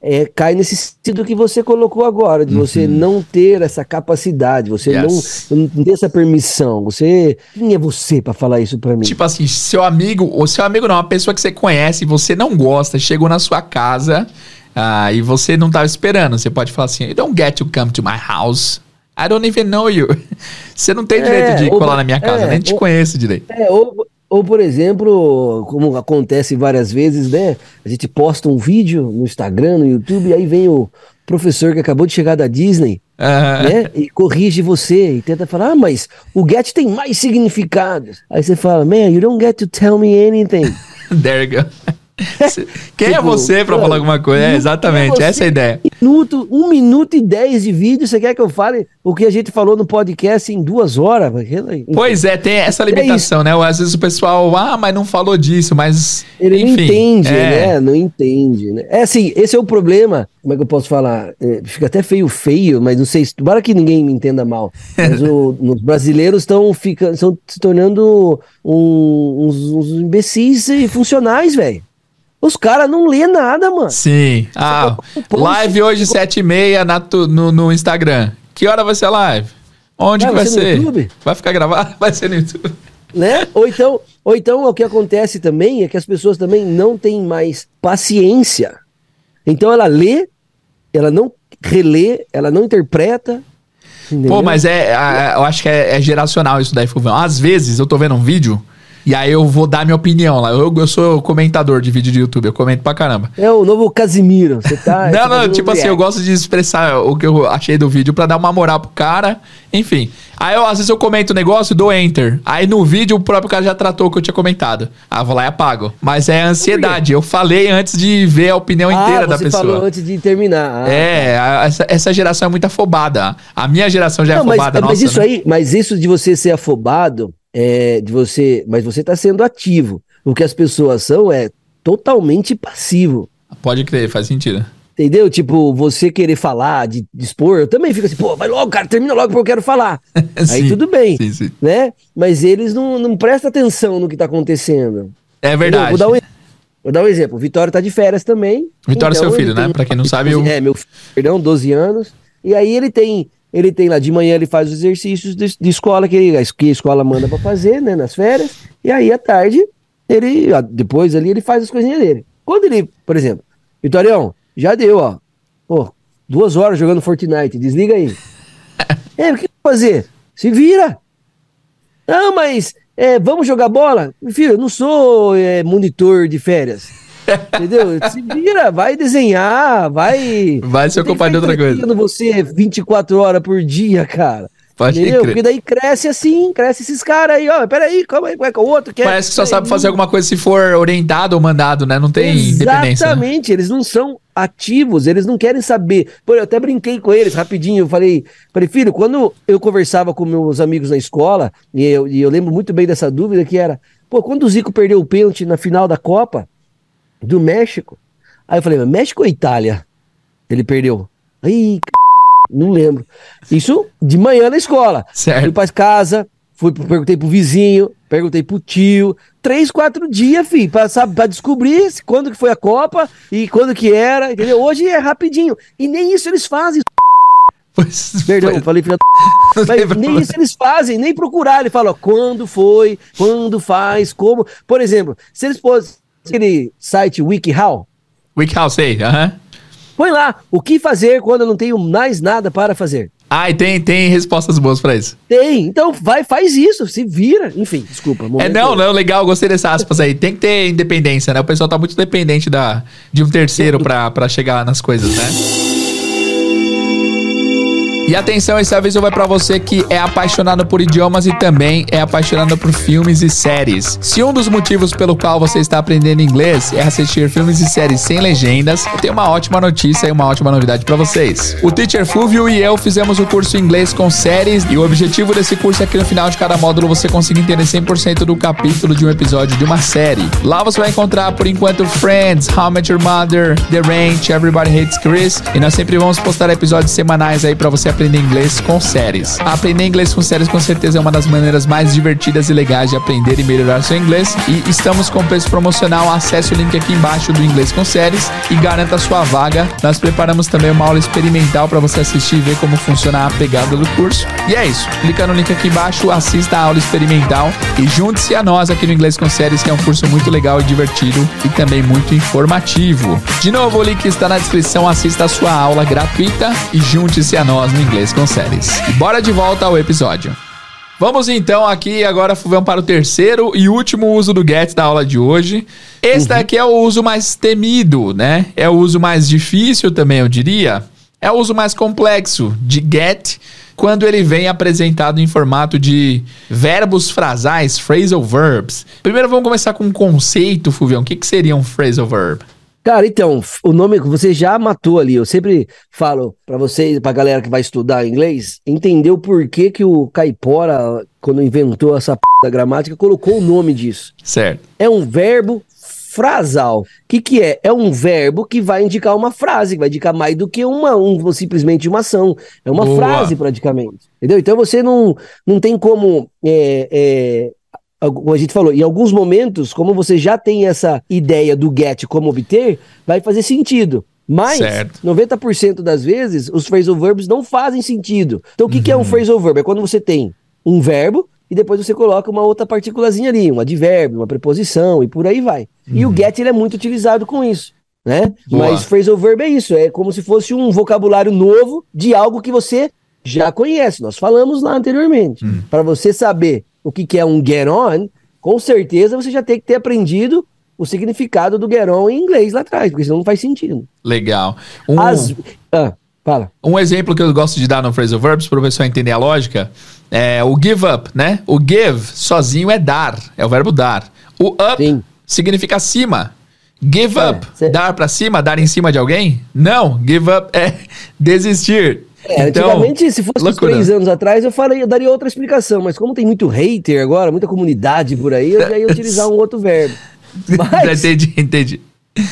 é, cai nesse sentido que você colocou agora, de uhum. você não ter essa capacidade, você yes. não, não ter essa permissão. Você. Quem é você para falar isso para mim? Tipo assim, seu amigo, ou seu amigo não, uma pessoa que você conhece e você não gosta, chegou na sua casa ah, e você não tava esperando. Você pode falar assim: You don't get to come to my house. I don't even know you. Você não tem direito é, de colar na minha casa, é, nem te ou, conheço direito. É, ou, ou, por exemplo, como acontece várias vezes, né? A gente posta um vídeo no Instagram, no YouTube, e aí vem o professor que acabou de chegar da Disney, né? E corrige você e tenta falar, ah, mas o get tem mais significados. Aí você fala, man, you don't get to tell me anything. There you go. Quem é tipo, é você para falar alguma coisa? É, exatamente, é essa é a ideia. Minuto, um minuto e dez de vídeo, você quer que eu fale o que a gente falou no podcast em duas horas? Pois é, tem essa é limitação, é né? Às vezes o pessoal, ah, mas não falou disso, mas. Ele enfim, não entende, é. né? Não entende. Né? É assim, esse é o problema. Como é que eu posso falar? É, fica até feio, feio, mas não sei, para que ninguém me entenda mal. Mas o, os brasileiros estão se tornando um, uns, uns imbecis funcionais, velho. Os caras não lê nada, mano. Sim. Ah, live hoje, sete e meia no, no Instagram. Que hora vai ser a live? Onde vai, vai ser? ser? Vai ficar gravado? Vai ser no YouTube. Né? Ou então, ou então o que acontece também é que as pessoas também não têm mais paciência. Então ela lê, ela não relê, ela não interpreta. Entendeu? Pô, mas é, é, eu acho que é, é geracional isso daí, Fulvão. Às vezes eu tô vendo um vídeo e aí eu vou dar minha opinião lá. Eu, eu sou comentador de vídeo de YouTube, eu comento pra caramba. É o novo Casimiro. Você tá. não, não, tipo assim, eu gosto de expressar o que eu achei do vídeo pra dar uma moral pro cara. Enfim. Aí eu, às vezes eu comento o negócio dou enter. Aí no vídeo o próprio cara já tratou o que eu tinha comentado. Eu vou lá e apago. Mas é ansiedade. Eu falei antes de ver a opinião ah, inteira da pessoa. Você falou antes de terminar. Ah, é, tá. essa, essa geração é muito afobada. A minha geração já é não, afobada. Mas, nossa, mas isso né? aí, mas isso de você ser afobado é, de você, mas você está sendo ativo. O que as pessoas são é totalmente passivo. Pode crer, faz sentido. Entendeu? Tipo, você querer falar, de dispor, eu também fico assim, pô, vai logo, cara, termina logo porque eu quero falar. Aí tudo bem, sim, sim. né? Mas eles não, não prestam atenção no que tá acontecendo. É verdade. Vou dar, um, vou dar um exemplo. O Vitória tá de férias também. Vitória então, é seu filho, né? Pra quem não sabe, eu... É, meu filho, perdão, 12 anos. E aí ele tem ele tem lá de manhã, ele faz os exercícios de, de escola que, ele, que a escola manda para fazer, né, nas férias. E aí, à tarde, ele, depois ali, ele faz as coisinhas dele. Quando ele, por exemplo, Vitorião, já deu, ó. Pô, duas horas jogando Fortnite, desliga aí. é, o que fazer? Se vira. Não, mas é, vamos jogar bola? Filho, eu não sou é, monitor de férias. Entendeu? Se vira, vai desenhar, vai. Vai se ocupar de outra coisa. você 24 horas por dia, cara. Pode Entendeu? Porque daí cresce assim, cresce esses caras aí, ó. Peraí, calma aí, como é que é o outro quer? Parece que só sabe fazer alguma coisa se for orientado ou mandado, né? Não tem Exatamente, independência. Né? Exatamente, né? eles não são ativos, eles não querem saber. Pô, eu até brinquei com eles rapidinho, eu falei, falei, filho, quando eu conversava com meus amigos na escola, e eu, e eu lembro muito bem dessa dúvida que era, pô, quando o Zico perdeu o pênalti na final da Copa, do México. Aí eu falei, México ou Itália? Ele perdeu. Aí, não lembro. Isso de manhã na escola. Certo. Fui pra casa, fui, perguntei pro vizinho, perguntei pro tio. Três, quatro dias, filho, pra, sabe, pra descobrir quando que foi a Copa e quando que era, entendeu? Hoje é rapidinho. E nem isso eles fazem. Pois, Perdão, foi. falei filha Mas nem isso eles fazem, nem procurar. Ele fala, ó, quando foi, quando faz, como. Por exemplo, se eles fossem aquele site WikiHow? WikiHow, sei, aham. Põe lá, o que fazer quando eu não tenho mais nada para fazer. Ah, e tem, tem respostas boas para isso. Tem, então vai, faz isso, se vira. Enfim, desculpa. É, não, não, legal, gostei dessas aspas aí. Tem que ter independência, né? O pessoal tá muito dependente da, de um terceiro para chegar nas coisas, né? E atenção, esse aviso vai para você que é apaixonado por idiomas e também é apaixonado por filmes e séries. Se um dos motivos pelo qual você está aprendendo inglês é assistir filmes e séries sem legendas, eu tenho uma ótima notícia e uma ótima novidade para vocês. O Teacher Fulvio e eu fizemos o curso inglês com séries e o objetivo desse curso é que no final de cada módulo você consiga entender 100% do capítulo de um episódio de uma série. Lá você vai encontrar, por enquanto, Friends, How I Met Your Mother, The Ranch, Everybody Hates Chris e nós sempre vamos postar episódios semanais aí para você aprender inglês com séries. Aprender inglês com séries com certeza é uma das maneiras mais divertidas e legais de aprender e melhorar seu inglês. E estamos com preço promocional. Acesse o link aqui embaixo do Inglês com Séries e garanta a sua vaga. Nós preparamos também uma aula experimental para você assistir e ver como funciona a pegada do curso. E é isso. Clica no link aqui embaixo, assista a aula experimental e junte-se a nós aqui no Inglês com Séries, que é um curso muito legal e divertido e também muito informativo. De novo, o link está na descrição. Assista a sua aula gratuita e junte-se a nós no Inglês com Séries. Bora de volta ao episódio. Vamos então aqui agora vamos para o terceiro e último uso do get da aula de hoje. Esse uhum. daqui é o uso mais temido, né? É o uso mais difícil também, eu diria. É o uso mais complexo de get quando ele vem apresentado em formato de verbos frasais, phrasal verbs. Primeiro vamos começar com um conceito, Fulvião. O que, que seria um phrasal verb? Cara, então, o nome que você já matou ali. Eu sempre falo para vocês, pra galera que vai estudar inglês, entender o porquê que o Caipora, quando inventou essa p da gramática, colocou o nome disso. Certo. É um verbo frasal. O que, que é? É um verbo que vai indicar uma frase, que vai indicar mais do que uma, um, simplesmente uma ação. É uma Boa. frase, praticamente. Entendeu? Então você não, não tem como é, é, como a gente falou, em alguns momentos, como você já tem essa ideia do get como obter, vai fazer sentido. Mas, certo. 90% das vezes, os phrasal verbs não fazem sentido. Então, o que, uhum. que é um uhum. phrasal verb? É quando você tem um verbo e depois você coloca uma outra partículazinha ali, um advérbio, uma preposição e por aí vai. Uhum. E o uhum. get ele é muito utilizado com isso. Né? Mas phrasal verb é isso, é como se fosse um vocabulário novo de algo que você já conhece. Nós falamos lá anteriormente. Uhum. Para você saber o que, que é um get on, com certeza você já tem que ter aprendido o significado do get on em inglês lá atrás, porque senão não faz sentido. Legal. Um, As... ah, fala. Um exemplo que eu gosto de dar no phrasal verbs para o pessoal entender a lógica é o give up, né? O give sozinho é dar, é o verbo dar. O up Sim. significa acima. Give é, up, cê... dar para cima, dar em cima de alguém? Não, give up é desistir. É, então, antigamente, se fosse loucura. três anos atrás, eu, faria, eu daria outra explicação, mas como tem muito hater agora, muita comunidade por aí, eu já ia utilizar um outro verbo. Mas... entendi, entendi.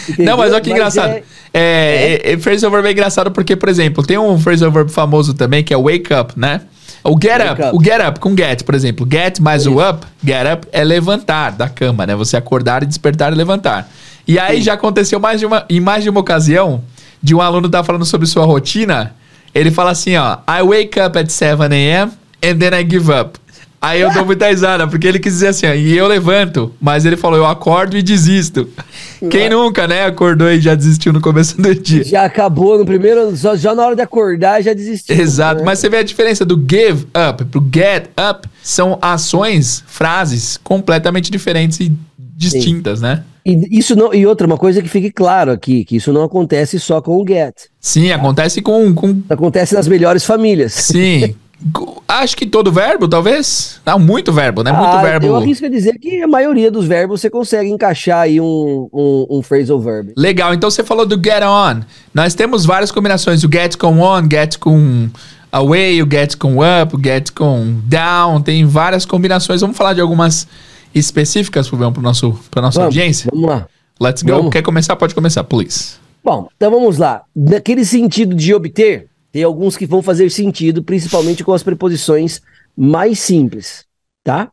Entendeu? Não, mas olha que mas engraçado. É, é, é, é, phrasal verb é engraçado porque, por exemplo, tem um phrasal verb famoso também que é wake up, né? O get up, up, o get up com get, por exemplo, get mais Isso. o up, get up é levantar da cama, né? Você acordar e despertar e levantar. E aí Sim. já aconteceu mais de uma, em mais de uma ocasião de um aluno estar tá falando sobre sua rotina ele fala assim, ó. I wake up at 7 a.m. and then I give up. Aí eu dou muita risada, porque ele quis dizer assim, ó, e eu levanto, mas ele falou, eu acordo e desisto. Quem nunca, né, acordou e já desistiu no começo do dia? Já acabou no primeiro, só, já na hora de acordar já desistiu. Exato, né? mas você vê a diferença do give up pro get up, são ações, frases completamente diferentes e distintas, Sim. né? E, isso não, e outra, uma coisa que fique claro aqui, que isso não acontece só com o get. Sim, acontece com, com... Acontece nas melhores famílias. Sim. Acho que todo verbo, talvez. Não, muito verbo, né? Muito ah, verbo. Eu arrisco a dizer que a maioria dos verbos você consegue encaixar aí um, um, um phrasal verb. Legal, então você falou do get on. Nós temos várias combinações: o get com on, get com away, o get com up, o get com down. Tem várias combinações. Vamos falar de algumas específicas, Fulvião, para nosso, nossa vamos, audiência? Vamos lá. Let's go. Vamos. Quer começar? Pode começar, please. Bom, então vamos lá. Naquele sentido de obter, tem alguns que vão fazer sentido, principalmente com as preposições mais simples, tá?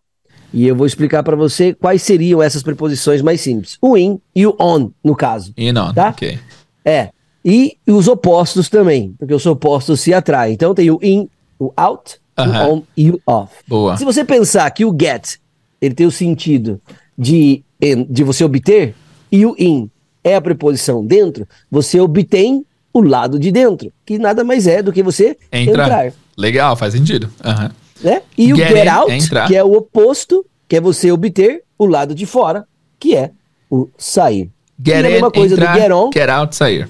E eu vou explicar para você quais seriam essas preposições mais simples. O in e o on, no caso. In on, tá? ok. É. E os opostos também, porque os opostos se atraem. Então tem o in, o out, uh -huh. o on e o off. Boa. Se você pensar que o get ele tem o sentido de, de você obter, e o in é a preposição dentro, você obtém o lado de dentro, que nada mais é do que você Entra. entrar. Legal, faz sentido. Uhum. Né? E o get, get out, é que é o oposto, que é você obter o lado de fora, que é o sair. Get in, coisa entrar, do get on. Get out, sair.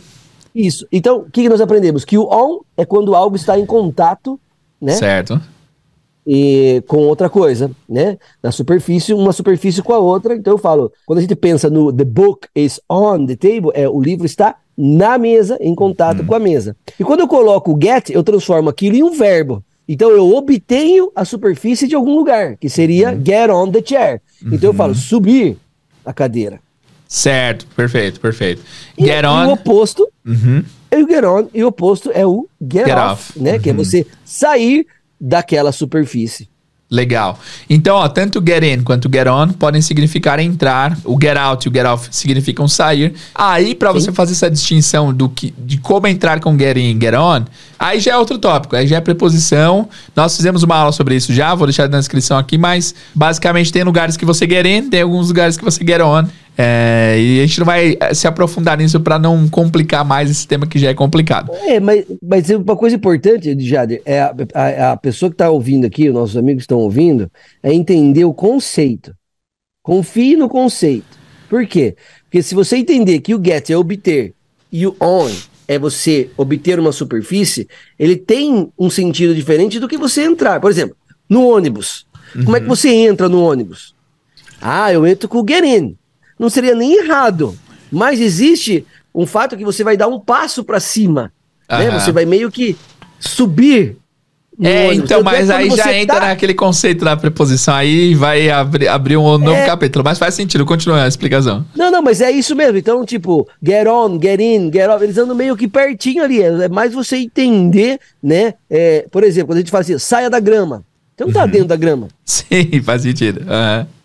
Isso. Então, o que, que nós aprendemos? Que o on é quando algo está em contato, né? Certo. E com outra coisa, né? Na superfície, uma superfície com a outra. Então eu falo, quando a gente pensa no the book is on the table, é o livro está na mesa, em contato uhum. com a mesa. E quando eu coloco o get, eu transformo aquilo em um verbo. Então eu obtenho a superfície de algum lugar, que seria uhum. get on the chair. Então eu falo uhum. subir a cadeira. Certo, perfeito, perfeito. E, get on. O oposto uhum. é o get on, e o oposto é o get, get off, off, né? Uhum. Que é uhum. você sair daquela superfície. Legal. Então, ó, tanto get in quanto get on podem significar entrar. O get out e o get off significam sair. Aí, para você fazer essa distinção do que, de como entrar com get in e get on, aí já é outro tópico. Aí já é preposição. Nós fizemos uma aula sobre isso já, vou deixar na descrição aqui, mas basicamente tem lugares que você get in, tem alguns lugares que você get on. É, e a gente não vai eh, se aprofundar nisso para não complicar mais esse tema que já é complicado. É, mas, mas uma coisa importante, Jader, é a, a, a pessoa que está ouvindo aqui, os nossos amigos que estão ouvindo, é entender o conceito. Confie no conceito. Por quê? Porque se você entender que o get é obter e o on é você obter uma superfície, ele tem um sentido diferente do que você entrar. Por exemplo, no ônibus. Uhum. Como é que uhum. você entra no ônibus? Ah, eu entro com o get in não seria nem errado. Mas existe um fato que você vai dar um passo para cima. Né? Você vai meio que subir. É, ônibus. então, mas aí já entra tá... naquele conceito da preposição, aí vai abrir, abrir um novo é... capítulo. Mas faz sentido, continua a explicação. Não, não, mas é isso mesmo. Então, tipo, get on, get in, get off, eles andam meio que pertinho ali. É mais você entender, né? É, por exemplo, quando a gente fala assim, saia da grama. Não tá uhum. dentro da grama. Sim, faz sentido. Uhum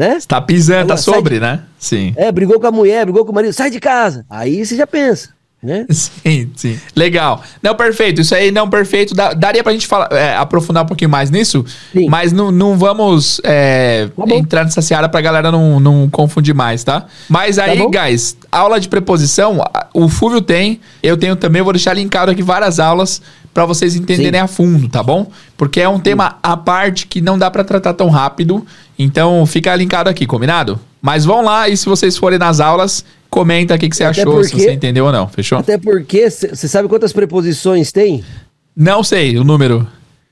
né? Está pisando, tá sobre, de... né? Sim. É, brigou com a mulher, brigou com o marido, sai de casa. Aí você já pensa. Né? Sim, sim. Legal. Não, perfeito. Isso aí, não, perfeito. Dá, daria pra gente falar, é, aprofundar um pouquinho mais nisso, sim. mas não, não vamos é, tá entrar nessa seara pra galera não, não confundir mais, tá? Mas tá aí, tá guys, aula de preposição, o Fúvio tem, eu tenho também, eu vou deixar linkado aqui várias aulas para vocês entenderem Sim. a fundo, tá bom? Porque é um tema à parte que não dá para tratar tão rápido. Então fica linkado aqui, combinado? Mas vão lá e se vocês forem nas aulas, comenta o que, que você até achou, porque, se você entendeu ou não, fechou? Até porque, você sabe quantas preposições tem? Não sei o número.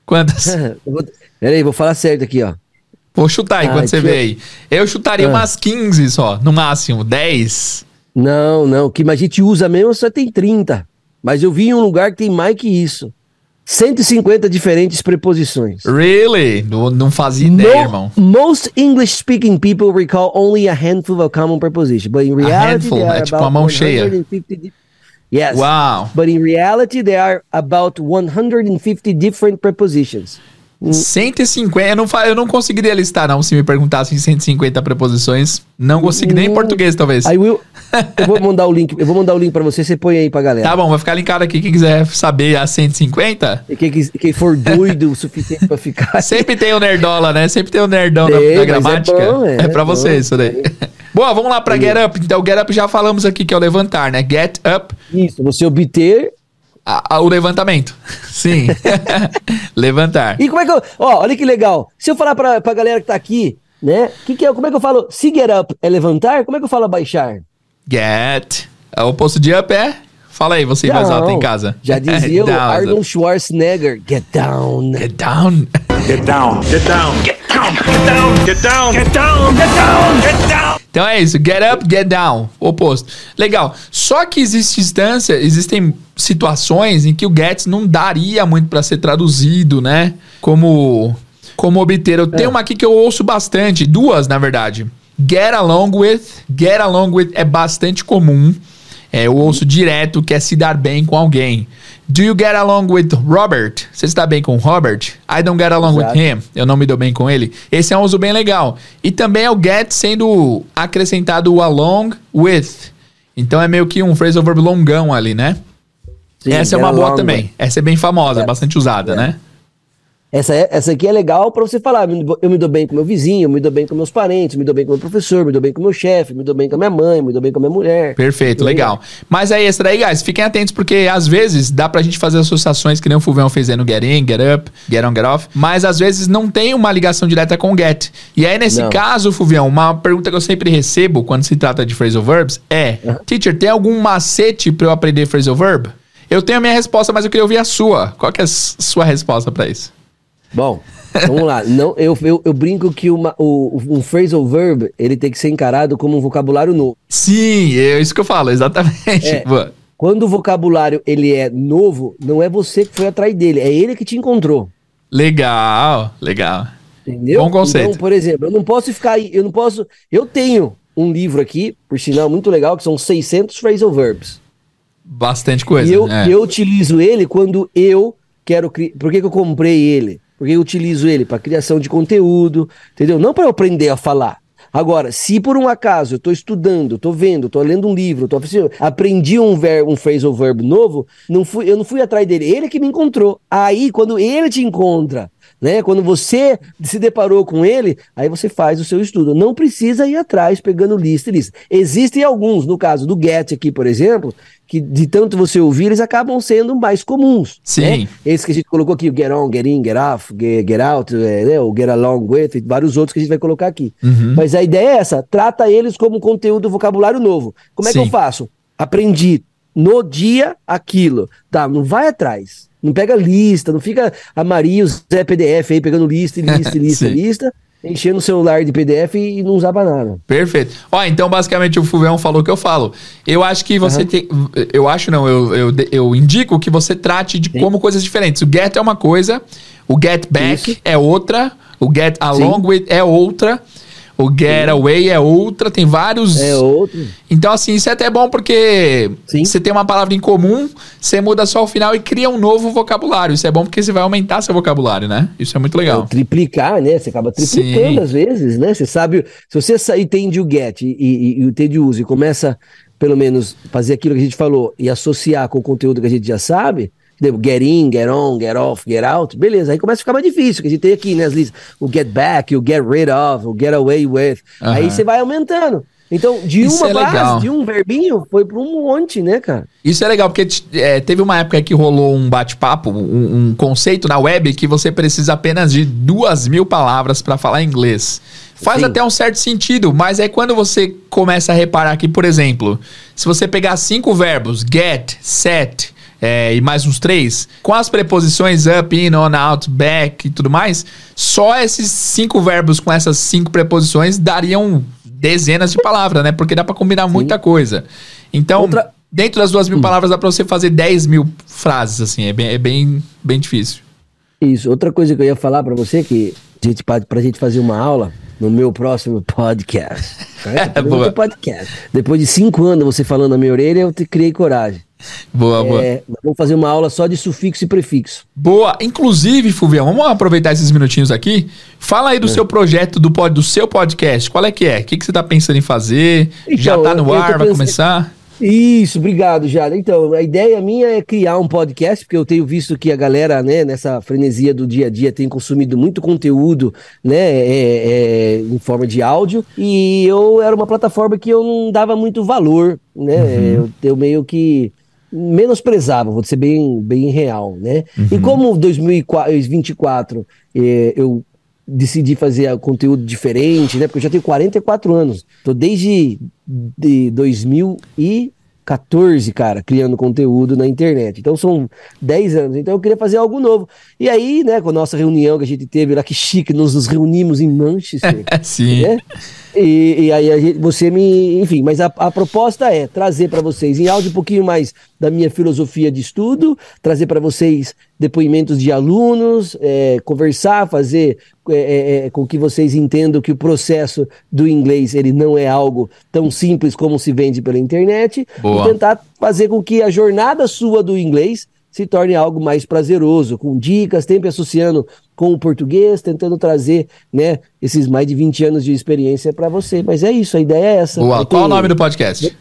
Quantas? Peraí, vou falar certo aqui, ó. Vou chutar aí ah, você vê aí. Eu chutaria ah. umas 15 só, no máximo, 10. Não, não, que a gente usa mesmo só tem 30. Mas eu vi em um lugar que tem mais que isso. 150 diferentes preposições. Really? Não, não fazia ideia, no, irmão. Most English speaking people recall only a handful of common prepositions, but in reality handful, there are é tipo uma mão cheia. Yes. Wow. But in reality there are about 150 different prepositions. 150, eu não, eu não conseguiria listar, não, se me perguntassem 150 preposições. Não consigo nem em português, talvez. I will, eu vou mandar o link, eu vou mandar o link pra você, você põe aí pra galera. Tá bom, vai ficar linkado aqui. Quem quiser saber as 150. E quem, quem for doido o suficiente pra ficar. Sempre tem o nerdola, né? Sempre tem o nerdão tem, da, da gramática. É, bom, é, é pra é você isso daí. Boa, vamos lá pra Get Up. Então, Get Up já falamos aqui que é o levantar, né? Get Up. Isso, você obter a, a, o levantamento. Sim. Levantar. E como é que eu. Ó, olha que legal. Se eu falar pra, pra galera que tá aqui, né? Que que é, como é que eu falo? Se get up é levantar, como é que eu falo baixar? Get. O oposto de up é? Fala aí, você mais alto em casa. Já dizia o Arnold Schwarzenegger. Get down. Get down. Get down. Get down. Get down. Get down. Get down. Get down. Get down. Get down. Então é isso, get up, get down, oposto. Legal. Só que existe instância, existem situações em que o get não daria muito para ser traduzido, né? Como como obter. Eu é. tenho uma aqui que eu ouço bastante, duas na verdade. Get along with, get along with é bastante comum. É, eu ouço direto que é se dar bem com alguém. Do you get along with Robert? Você está bem com Robert? I don't get along Exato. with him. Eu não me dou bem com ele. Esse é um uso bem legal. E também é o get sendo acrescentado o along with. Então é meio que um phrasal verb longão ali, né? Sim, Essa é uma boa também. With. Essa é bem famosa, bastante usada, né? Essa, é, essa aqui é legal para você falar. Eu me dou bem com meu vizinho, eu me dou bem com meus parentes, me dou bem com meu professor, me dou bem com meu chefe, me dou bem com a minha mãe, me dou bem com a minha mulher. Perfeito, legal. Mas aí, esse daí, guys, fiquem atentos, porque às vezes dá pra gente fazer associações que nem o Fulvão fez aí no Get In, Get Up, Get On, Get Off, mas às vezes não tem uma ligação direta com o Get. E aí, nesse não. caso, Fulvão, uma pergunta que eu sempre recebo quando se trata de phrasal verbs é: uhum. Teacher, tem algum macete pra eu aprender phrasal verb? Eu tenho a minha resposta, mas eu queria ouvir a sua. Qual que é a sua resposta para isso? Bom, vamos lá. Não, eu, eu, eu brinco que uma, o, um phrasal verb ele tem que ser encarado como um vocabulário novo. Sim, é isso que eu falo, exatamente. É, quando o vocabulário ele é novo, não é você que foi atrás dele, é ele que te encontrou. Legal, legal. Entendeu? Bom conceito. Então, por exemplo, eu não posso ficar aí, eu não posso. Eu tenho um livro aqui, por sinal muito legal, que são 600 phrasal verbs. Bastante coisa. E eu, é. eu utilizo ele quando eu quero. Por que, que eu comprei ele? Porque eu utilizo ele para criação de conteúdo, entendeu? Não para eu aprender a falar. Agora, se por um acaso eu estou estudando, estou vendo, estou lendo um livro, tô, aprendi um, ver, um phrasal verbo novo, não fui, eu não fui atrás dele, ele que me encontrou. Aí, quando ele te encontra, né? Quando você se deparou com ele, aí você faz o seu estudo. Não precisa ir atrás pegando lista e lista. Existem alguns, no caso do Get aqui, por exemplo, que de tanto você ouvir, eles acabam sendo mais comuns. Sim. Né? Esse que a gente colocou aqui, o Get On, Get In, Get Off, Get, get Out, é, né? o Get Along With, e vários outros que a gente vai colocar aqui. Uhum. Mas a ideia é essa, trata eles como conteúdo vocabulário novo. Como é Sim. que eu faço? Aprendi no dia aquilo. Tá, não vai atrás. Não pega lista, não fica a Maria, o Zé PDF aí pegando lista, lista, lista, lista, enchendo o celular de PDF e não usava nada. Perfeito. Ó, então basicamente o Fulvão falou o que eu falo. Eu acho que você uhum. tem. Eu acho não, eu, eu, eu indico que você trate de Sim. como coisas diferentes. O get é uma coisa, o get back Isso. é outra, o get along Sim. with é outra. O Getaway é outra, tem vários. É outro. Então, assim, isso é até bom porque Sim. você tem uma palavra em comum, você muda só o final e cria um novo vocabulário. Isso é bom porque você vai aumentar seu vocabulário, né? Isso é muito legal. É, triplicar, né? Você acaba triplicando Sim. às vezes, né? Você sabe, se você sair, entende o get e, e, e o entende o uso e começa, pelo menos, fazer aquilo que a gente falou e associar com o conteúdo que a gente já sabe, Get in, get on, get off, get out. Beleza, aí começa a ficar mais difícil, que a gente tem aqui, né, as listas. O get back, o get rid of, o get away with. Uhum. Aí você vai aumentando. Então, de Isso uma é legal. de um verbinho, foi para um monte, né, cara? Isso é legal, porque é, teve uma época que rolou um bate-papo, um, um, conceito na web que você precisa apenas de duas mil palavras para falar inglês. Faz Sim. até um certo sentido, mas é quando você começa a reparar que, por exemplo, se você pegar cinco verbos, get, set, é, e mais uns três, com as preposições up, in, on, out, back e tudo mais, só esses cinco verbos com essas cinco preposições dariam dezenas de palavras, né? Porque dá para combinar Sim. muita coisa. Então, Outra... dentro das duas mil hum. palavras dá para você fazer dez mil frases, assim, é bem, é bem, bem difícil. Isso. Outra coisa que eu ia falar para você que a gente, pra gente fazer uma aula no meu próximo podcast. Né? É, podcast. Depois de cinco anos você falando na minha orelha, eu te criei coragem. Boa, boa. É, vamos fazer uma aula só de sufixo e prefixo. Boa. Inclusive, Fulvião, vamos aproveitar esses minutinhos aqui. Fala aí do é. seu projeto, do, pod, do seu podcast. Qual é que é? O que, que você está pensando em fazer? Então, Já está no ar? Vai começar? Isso, obrigado, Jada. Então, a ideia minha é criar um podcast, porque eu tenho visto que a galera, né, nessa frenesia do dia a dia, tem consumido muito conteúdo, né, é, é, em forma de áudio, e eu era uma plataforma que eu não dava muito valor, né, uhum. eu, eu meio que menosprezava, vou ser bem, bem real, né? Uhum. E como 2024 eh, eu decidi fazer conteúdo diferente, né? Porque eu já tenho 44 anos, tô desde de 2014, cara, criando conteúdo na internet. Então são 10 anos. Então eu queria fazer algo novo. E aí, né, com a nossa reunião que a gente teve lá, que chique, nós nos reunimos em Manchester. Sim. Né? E, e aí gente, você me. Enfim, mas a, a proposta é trazer para vocês em áudio um pouquinho mais da minha filosofia de estudo, trazer para vocês depoimentos de alunos, é, conversar, fazer é, é, é, com que vocês entendam que o processo do inglês ele não é algo tão simples como se vende pela internet, Boa. e tentar fazer com que a jornada sua do inglês se torne algo mais prazeroso, com dicas, sempre associando com o português, tentando trazer, né, esses mais de 20 anos de experiência para você. Mas é isso, a ideia é essa. Boa. Qual o nome do podcast?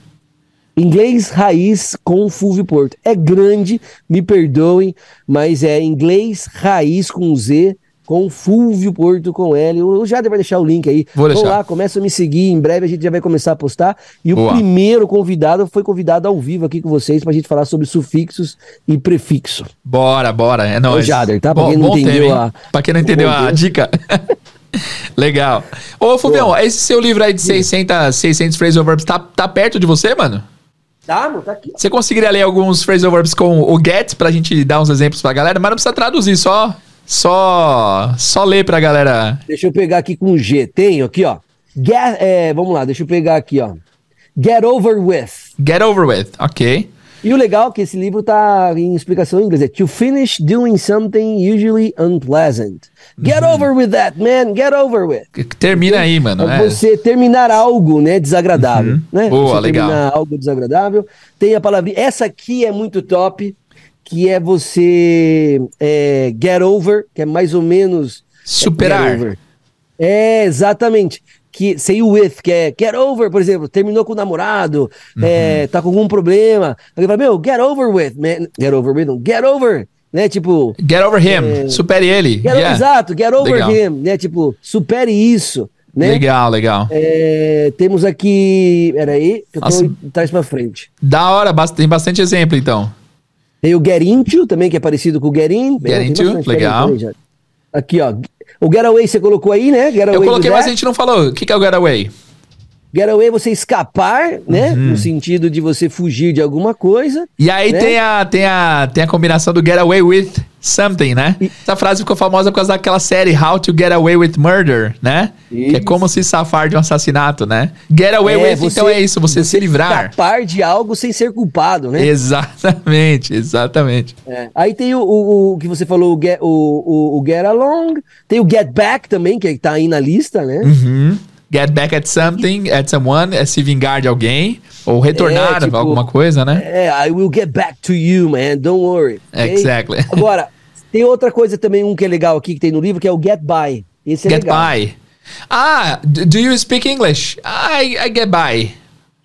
Inglês raiz com Fulvio Porto. É grande, me perdoem, mas é inglês raiz com Z com Fulvio Porto com L. O Jader vai deixar o link aí. Vou deixar. Vão lá, começa a me seguir. Em breve a gente já vai começar a postar. E Boa. o primeiro convidado foi convidado ao vivo aqui com vocês pra gente falar sobre sufixos e prefixo. Bora, bora. É nóis. O Jader, tá? Pra quem não entendeu tema, a... Pra quem não entendeu a dica. Legal. Ô, Fulvio, esse seu livro aí de 600, 600 phrasal verbs tá, tá perto de você, mano? Tá, mano, tá aqui. Você conseguiria ler alguns phrasal verbs com o get pra gente dar uns exemplos pra galera? Mas não precisa traduzir, só só, só ler pra galera. Deixa eu pegar aqui com G. Tenho aqui, ó. Get, é, vamos lá, deixa eu pegar aqui, ó. Get over with. Get over with, ok. E o legal é que esse livro tá em explicação em inglês. É To finish doing something usually unpleasant. Get uhum. over with that, man. Get over with. Termina aí, mano. É, é. você terminar algo, né, desagradável. Uhum. Né? Boa, você legal. Terminar algo desagradável. Tem a palavrinha. Essa aqui é muito top que é você é, get over, que é mais ou menos superar. É, exatamente. Que say with, que é get over, por exemplo, terminou com o namorado, uhum. é, tá com algum problema. Alguém fala, meu, get over with, man. Get over with, get over né? Tipo. Get over him, é, supere ele. Get, yeah. Exato, get over legal. him, né? Tipo, supere isso. Né? Legal, legal. É, temos aqui. Peraí, que eu tô Nossa. trás pra frente. Da hora, tem bastante exemplo então. Tem o Get Into também, que é parecido com o Get In. Get Into, legal. Aqui, ó. O Getaway você colocou aí, né? Getaway Eu coloquei, mas a gente não falou. O que, que é o Getaway? Getaway é você escapar, né? Uhum. No sentido de você fugir de alguma coisa. E aí né? tem, a, tem, a, tem a combinação do Getaway with something, né? E... Essa frase ficou famosa por causa daquela série How to Get Away with Murder, né? Isso. Que é como se safar de um assassinato, né? Get away é, with, você, então é isso, você, você, se livrar. Escapar de algo sem ser culpado, né? Exatamente, exatamente. É. Aí tem o, o, o, que você falou, o get, o, o, Get Along, tem o Get Back também, que tá aí na lista, né? Uhum. Get back at something, at someone, é se vingar de alguém, ou retornar é, tipo, alguma coisa, né? É, I will get back to you, man, don't worry. Okay? Exactly. Agora, tem outra coisa também, um que é legal aqui, que tem no livro, que é o get by. Esse é get legal. by. Ah, do you speak English? I, I get by.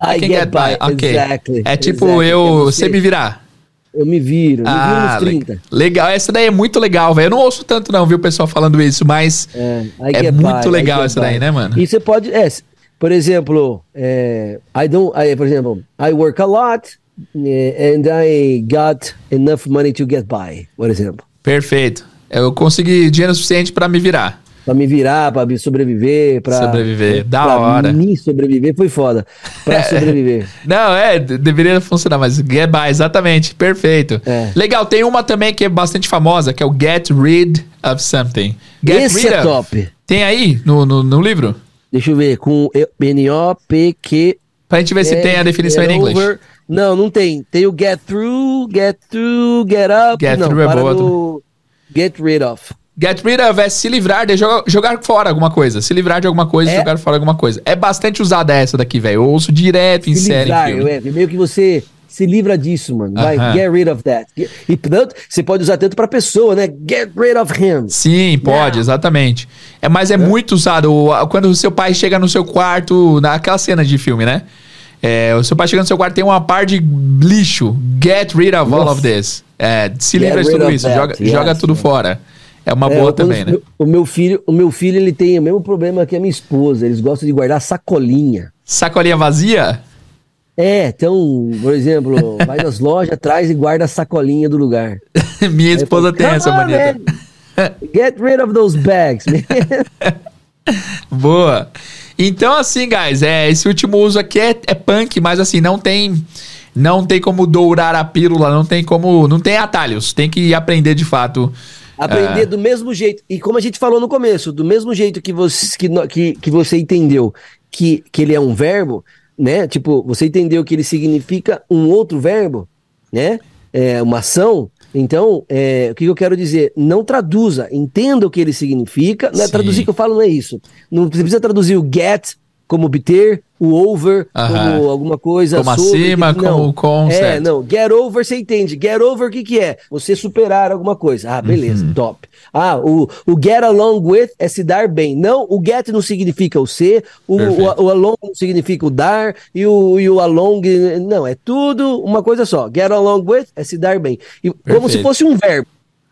I, I get, get, by, by. ok. Exactly. É tipo, exactly. eu, você me virar. Eu me viro, ah, me viro nos 30. Legal, essa daí é muito legal, velho. Eu não ouço tanto não, viu, o pessoal falando isso, mas é, é muito by, legal essa by. daí, né, mano? E você pode, é, por exemplo, é, I don't, I, por exemplo, I work a lot and I got enough money to get by, por exemplo. Perfeito. Eu consegui dinheiro suficiente para me virar. Pra me virar, pra me sobreviver, pra. Sobreviver, da pra hora. me sobreviver foi foda. Pra sobreviver. Não, é, deveria funcionar, mas get by, exatamente, perfeito. É. Legal, tem uma também que é bastante famosa, que é o Get Rid of Something. Get Esse rid é of. top. Tem aí no, no, no, livro? Deixa eu ver, com N-O-P-Q. Pra gente ver se tem a definição em inglês. Não, não tem. Tem o get through, get through, get up. Get não, through é boa. Get rid of. Get rid of é se livrar de jogar, jogar fora alguma coisa. Se livrar de alguma coisa, é. jogar fora alguma coisa. É bastante usada essa daqui, velho. Eu ouço direto em se série. Livrar, em é, meio que você se livra disso, mano. Vai, uh -huh. get rid of that. E tanto, você pode usar tanto pra pessoa, né? Get rid of him. Sim, pode, yeah. exatamente. É, mas é, é muito usado. Quando o seu pai chega no seu quarto, naquela cena de filme, né? É, o seu pai chega no seu quarto tem uma par de lixo. Get rid of Nossa. all of this. É, se livra de tudo isso. That. Joga, yes, joga tudo fora. É uma é, boa também, né? O meu filho, o meu filho, ele tem o mesmo problema que a minha esposa. Eles gostam de guardar sacolinha. Sacolinha vazia? É, então, por exemplo, vai nas lojas, traz e guarda a sacolinha do lugar. minha esposa falo, tem essa mania. Get rid of those bags, man. Boa. Então, assim, guys, é, esse último uso aqui é, é punk, mas assim, não tem não tem como dourar a pílula, não tem como. Não tem atalhos. Tem que aprender de fato Aprender é. do mesmo jeito. E como a gente falou no começo, do mesmo jeito que você, que, que, que você entendeu que, que ele é um verbo, né? Tipo, você entendeu que ele significa um outro verbo, né? É uma ação. Então, é, o que eu quero dizer? Não traduza, entenda o que ele significa. Não é traduzir que eu falo, não é isso. Não você precisa traduzir o get como obter, o over como alguma coisa como sobre, acima, como com, É, não, get over você entende. Get over o que que é? Você superar alguma coisa. Ah, beleza, uhum. top. Ah, o, o get along with é se dar bem. Não, o get não significa o ser, o, o, o, along não significa o dar e o, e o along, não, é tudo uma coisa só. Get along with é se dar bem. E, como se fosse um verbo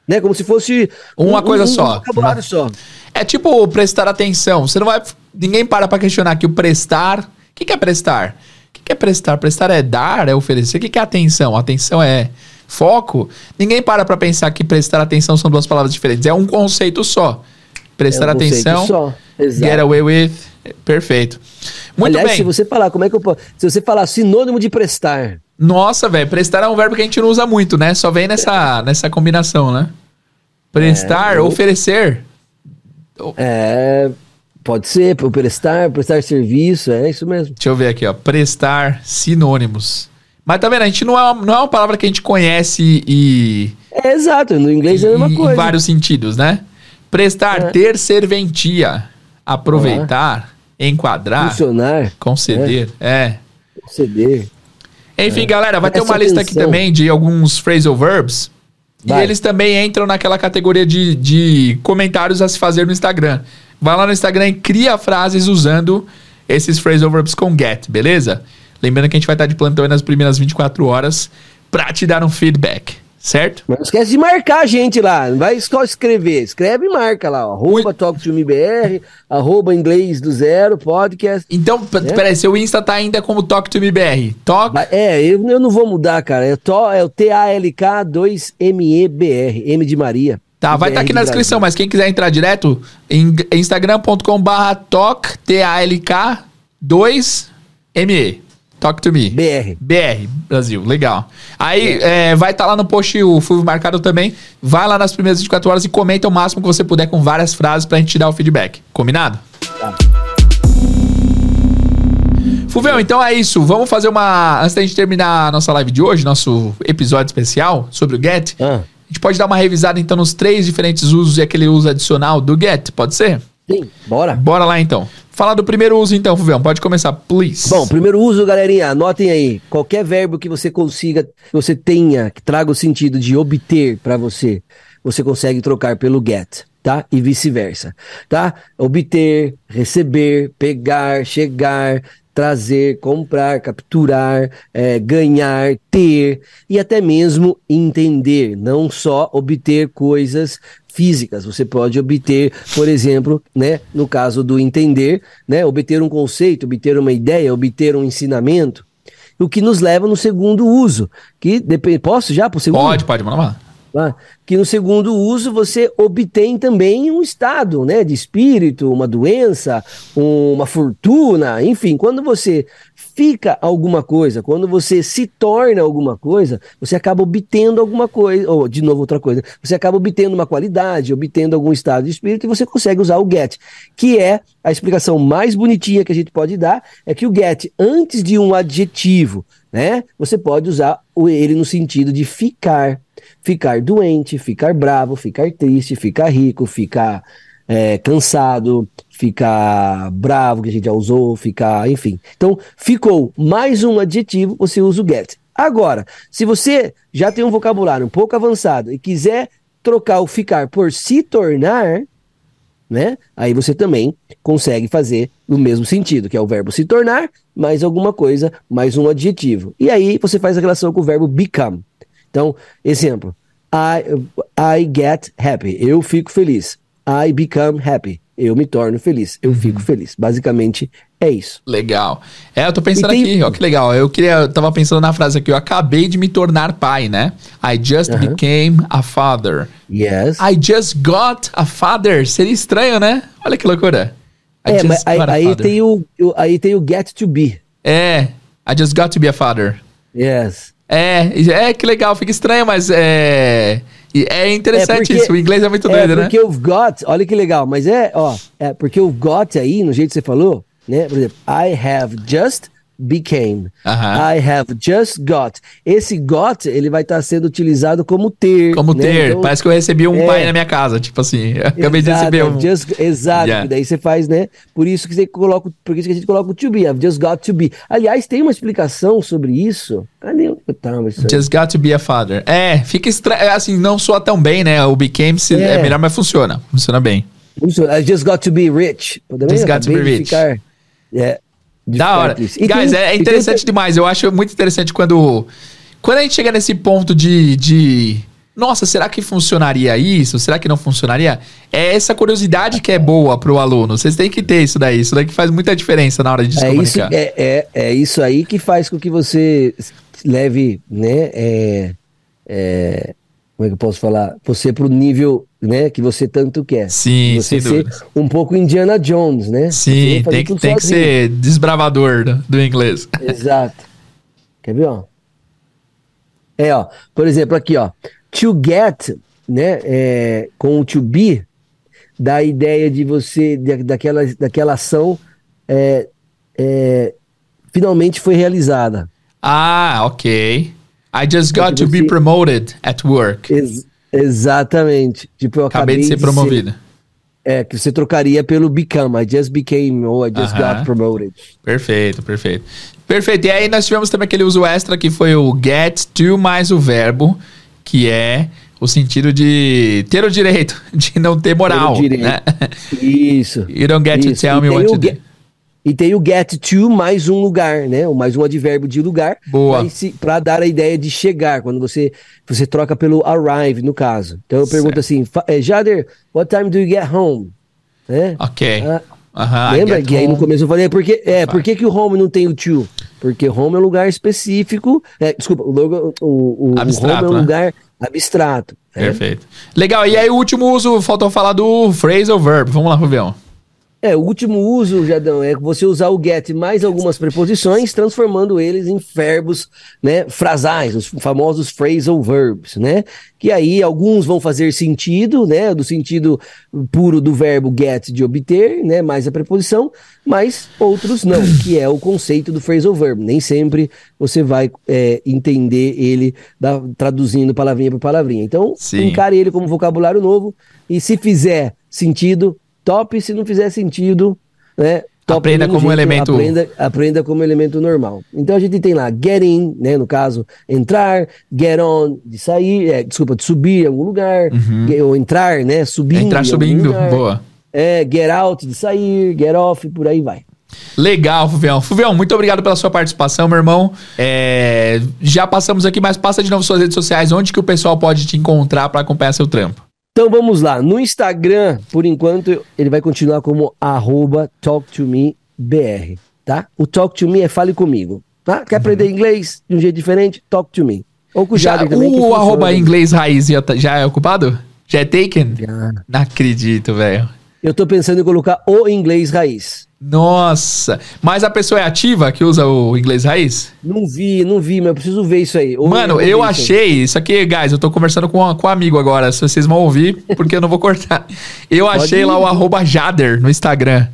né? Como se fosse uma um, coisa um, só. Um vocabulário uma... só. É tipo prestar atenção. Você não vai. Ninguém para pra questionar que o prestar. O que, que é prestar? O que, que é prestar? Prestar é dar, é oferecer. O que, que é atenção? Atenção é foco. Ninguém para pra pensar que prestar atenção são duas palavras diferentes. É um conceito só. Prestar é um atenção. Só. Exato. Get away with. Perfeito. Muito Aliás, bem. se você falar, como é que eu posso. Se você falar sinônimo de prestar. Nossa, velho, prestar é um verbo que a gente não usa muito, né? Só vem nessa, nessa combinação, né? Prestar, é, eu... oferecer. É, pode ser, prestar, prestar serviço, é isso mesmo. Deixa eu ver aqui, ó. Prestar, sinônimos. Mas tá vendo, a gente não é, uma, não é uma palavra que a gente conhece e. É exato, no inglês é a mesma coisa. Em vários sentidos, né? Prestar, é. ter serventia, aproveitar, enquadrar, funcionar, conceder, é. é. Conceder. Enfim, é. galera, vai ter uma lista aqui também de alguns phrasal verbs Vai. E eles também entram naquela categoria de, de comentários a se fazer no Instagram. Vai lá no Instagram e cria frases usando esses phrasal verbs com get, beleza? Lembrando que a gente vai estar de plantão nas primeiras 24 horas para te dar um feedback certo? Não esquece de marcar a gente lá, não vai só escrever, escreve e marca lá, ó, arroba Talk to Me BR, arroba inglês do zero, podcast. Então, né? peraí, seu Insta tá ainda como Talk to Talk? É, eu, eu não vou mudar, cara, é, to, é o T-A-L-K 2-M-E-B-R, M de Maria. Tá, vai estar tá aqui na descrição, mas quem quiser entrar direto, em instagram.com barra talk, T-A-L-K 2-M-E. Talk to me. BR. BR, Brasil. Legal. Aí é, vai estar tá lá no post o Fulvio marcado também. Vai lá nas primeiras 24 horas e comenta o máximo que você puder com várias frases pra gente te dar o feedback. Combinado? Tá. Fulvio, então é isso. Vamos fazer uma. Antes da gente terminar a nossa live de hoje, nosso episódio especial sobre o Get, ah. A gente pode dar uma revisada então nos três diferentes usos e aquele uso adicional do Get, pode ser? Sim, bora. Bora lá então. Falar do primeiro uso então, Fuvião. Pode começar, please. Bom, primeiro uso, galerinha, anotem aí. Qualquer verbo que você consiga, que você tenha, que traga o sentido de obter para você, você consegue trocar pelo get, tá? E vice-versa, tá? Obter, receber, pegar, chegar, trazer, comprar, capturar, é, ganhar, ter e até mesmo entender, não só obter coisas físicas. Você pode obter, por exemplo, né, no caso do entender, né, obter um conceito, obter uma ideia, obter um ensinamento, o que nos leva no segundo uso, que depende, posso já para o segundo? Pode, pode, manda lá. Ah, que no segundo uso você obtém também um estado né, de espírito, uma doença, uma fortuna, enfim, quando você fica alguma coisa, quando você se torna alguma coisa, você acaba obtendo alguma coisa, ou de novo outra coisa, você acaba obtendo uma qualidade, obtendo algum estado de espírito e você consegue usar o get, que é a explicação mais bonitinha que a gente pode dar, é que o get, antes de um adjetivo, né, você pode usar ele no sentido de ficar, ficar doente, ficar bravo, ficar triste, ficar rico, ficar é, cansado, ficar bravo, que a gente já usou, ficar, enfim. Então, ficou mais um adjetivo, você usa o get. Agora, se você já tem um vocabulário um pouco avançado e quiser trocar o ficar por se tornar, né? Aí você também consegue fazer no mesmo sentido, que é o verbo se tornar, mais alguma coisa, mais um adjetivo. E aí você faz a relação com o verbo become. Então, exemplo, I, I get happy, eu fico feliz. I become happy. Eu me torno feliz, eu uhum. fico feliz. Basicamente é isso. Legal. É, eu tô pensando tem... aqui, ó, que legal. Eu queria, eu tava pensando na frase aqui, eu acabei de me tornar pai, né? I just uh -huh. became a father. Yes. I just got a father. Seria estranho, né? Olha que loucura. É, mas aí, aí tem o, aí tem o get to be. É, I just got to be a father. Yes. É, é que legal, fica estranho, mas é é interessante é porque, isso, o inglês é muito é doido, né? Porque o got, olha que legal, mas é, ó, é porque o got aí, no jeito que você falou, né? Por exemplo, I have just became. I have just got. Esse got, ele vai estar tá sendo utilizado como ter. Como né? ter. Então, Parece que eu recebi um é, pai na minha casa, tipo assim. acabei exato, de receber um. Just, exato. Yeah. Daí você faz, né? Por isso que você coloca, por isso que a gente coloca o to be. I've just got to be. Aliás, tem uma explicação sobre isso. Ah, nem Just got to be a father. É, fica estranho. Assim, não soa tão bem, né? O became se é. é melhor, mas funciona. Funciona bem. Funciona. I just got to be rich. Just got to be rich. Ficar, yeah. Da hora. Guys, tem, é interessante tem... demais. Eu acho muito interessante quando. Quando a gente chega nesse ponto de. de nossa, será que funcionaria isso? Será que não funcionaria? É essa curiosidade que é boa para o aluno. Vocês têm que ter isso daí. Isso daí que faz muita diferença na hora de se é comunicar. Isso, é, é, é, isso aí que faz com que você leve, né? É, é, como é que eu posso falar? Você para o nível né, que você tanto quer. Sim, você ser um pouco Indiana Jones, né? Sim, tem, que, tem que ser desbravador do, do inglês. Exato. Quer ver, ó? É, ó, por exemplo, aqui, ó, to get, né, é, com o to be, dá a ideia de você, de, daquela, daquela ação é, é, finalmente foi realizada. Ah, ok. I just got to be promoted at work. Ex exatamente. Tipo, eu acabei, acabei de ser promovido. Ser, é, que você trocaria pelo become. I just became ou I just uh -huh. got promoted. Perfeito, perfeito. Perfeito. E aí nós tivemos também aquele uso extra que foi o get to mais o verbo, que é o sentido de ter o direito de não ter moral. Ter o direito. Né? Isso. You don't get isso. to tell me what to do. E tem o get to mais um lugar, né? Mais um advérbio de lugar. Boa. Para dar a ideia de chegar, quando você, você troca pelo arrive, no caso. Então eu pergunto assim, eh, Jader, what time do you get home? Né? Ok. Ah, lembra que aí no começo eu falei, por que, é, por que, que o home não tem o to? Porque home é um lugar específico. É, desculpa, o, logo, o, o, abstrato, o home é um né? lugar abstrato. Né? Perfeito. Legal, e aí o último uso, faltou falar do phrasal verb. Vamos lá, Rubião. É, o último uso, Jadão, é você usar o get mais algumas preposições, transformando eles em verbos, né, frasais, os famosos phrasal verbs, né? Que aí alguns vão fazer sentido, né, do sentido puro do verbo get de obter, né, mais a preposição, mas outros não, que é o conceito do phrasal verb. Nem sempre você vai é, entender ele da, traduzindo palavrinha por palavrinha. Então, Sim. encare ele como vocabulário novo e se fizer sentido, top, se não fizer sentido, né? Top aprenda como jeito, elemento. Aprenda, aprenda como elemento normal. Então a gente tem lá get in, né? No caso, entrar, get on, de sair, é, desculpa, de subir em algum lugar, uhum. get, ou entrar, né? Subindo. Entrar subindo, boa. É, get out, de sair, get off, por aí vai. Legal, Fuvião. Fuvião, muito obrigado pela sua participação, meu irmão. É, já passamos aqui, mas passa de novo suas redes sociais, onde que o pessoal pode te encontrar para acompanhar seu trampo. Então vamos lá. No Instagram, por enquanto, ele vai continuar como arroba talktomebr, tá? O Talk to Me é fale comigo, tá? Quer uhum. aprender inglês de um jeito diferente? Talk to me. Ou com o já, também. O arroba inglês raiz já, tá, já é ocupado? Já é taken? Já. Não acredito, velho. Eu tô pensando em colocar o inglês raiz. Nossa! Mas a pessoa é ativa que usa o inglês raiz? Não vi, não vi, mas eu preciso ver isso aí. Ou Mano, eu, eu achei. Isso, isso aqui, guys, eu tô conversando com, com um amigo agora. Se vocês vão ouvir, porque eu não vou cortar. Eu Pode achei ir. lá o arroba Jader no Instagram.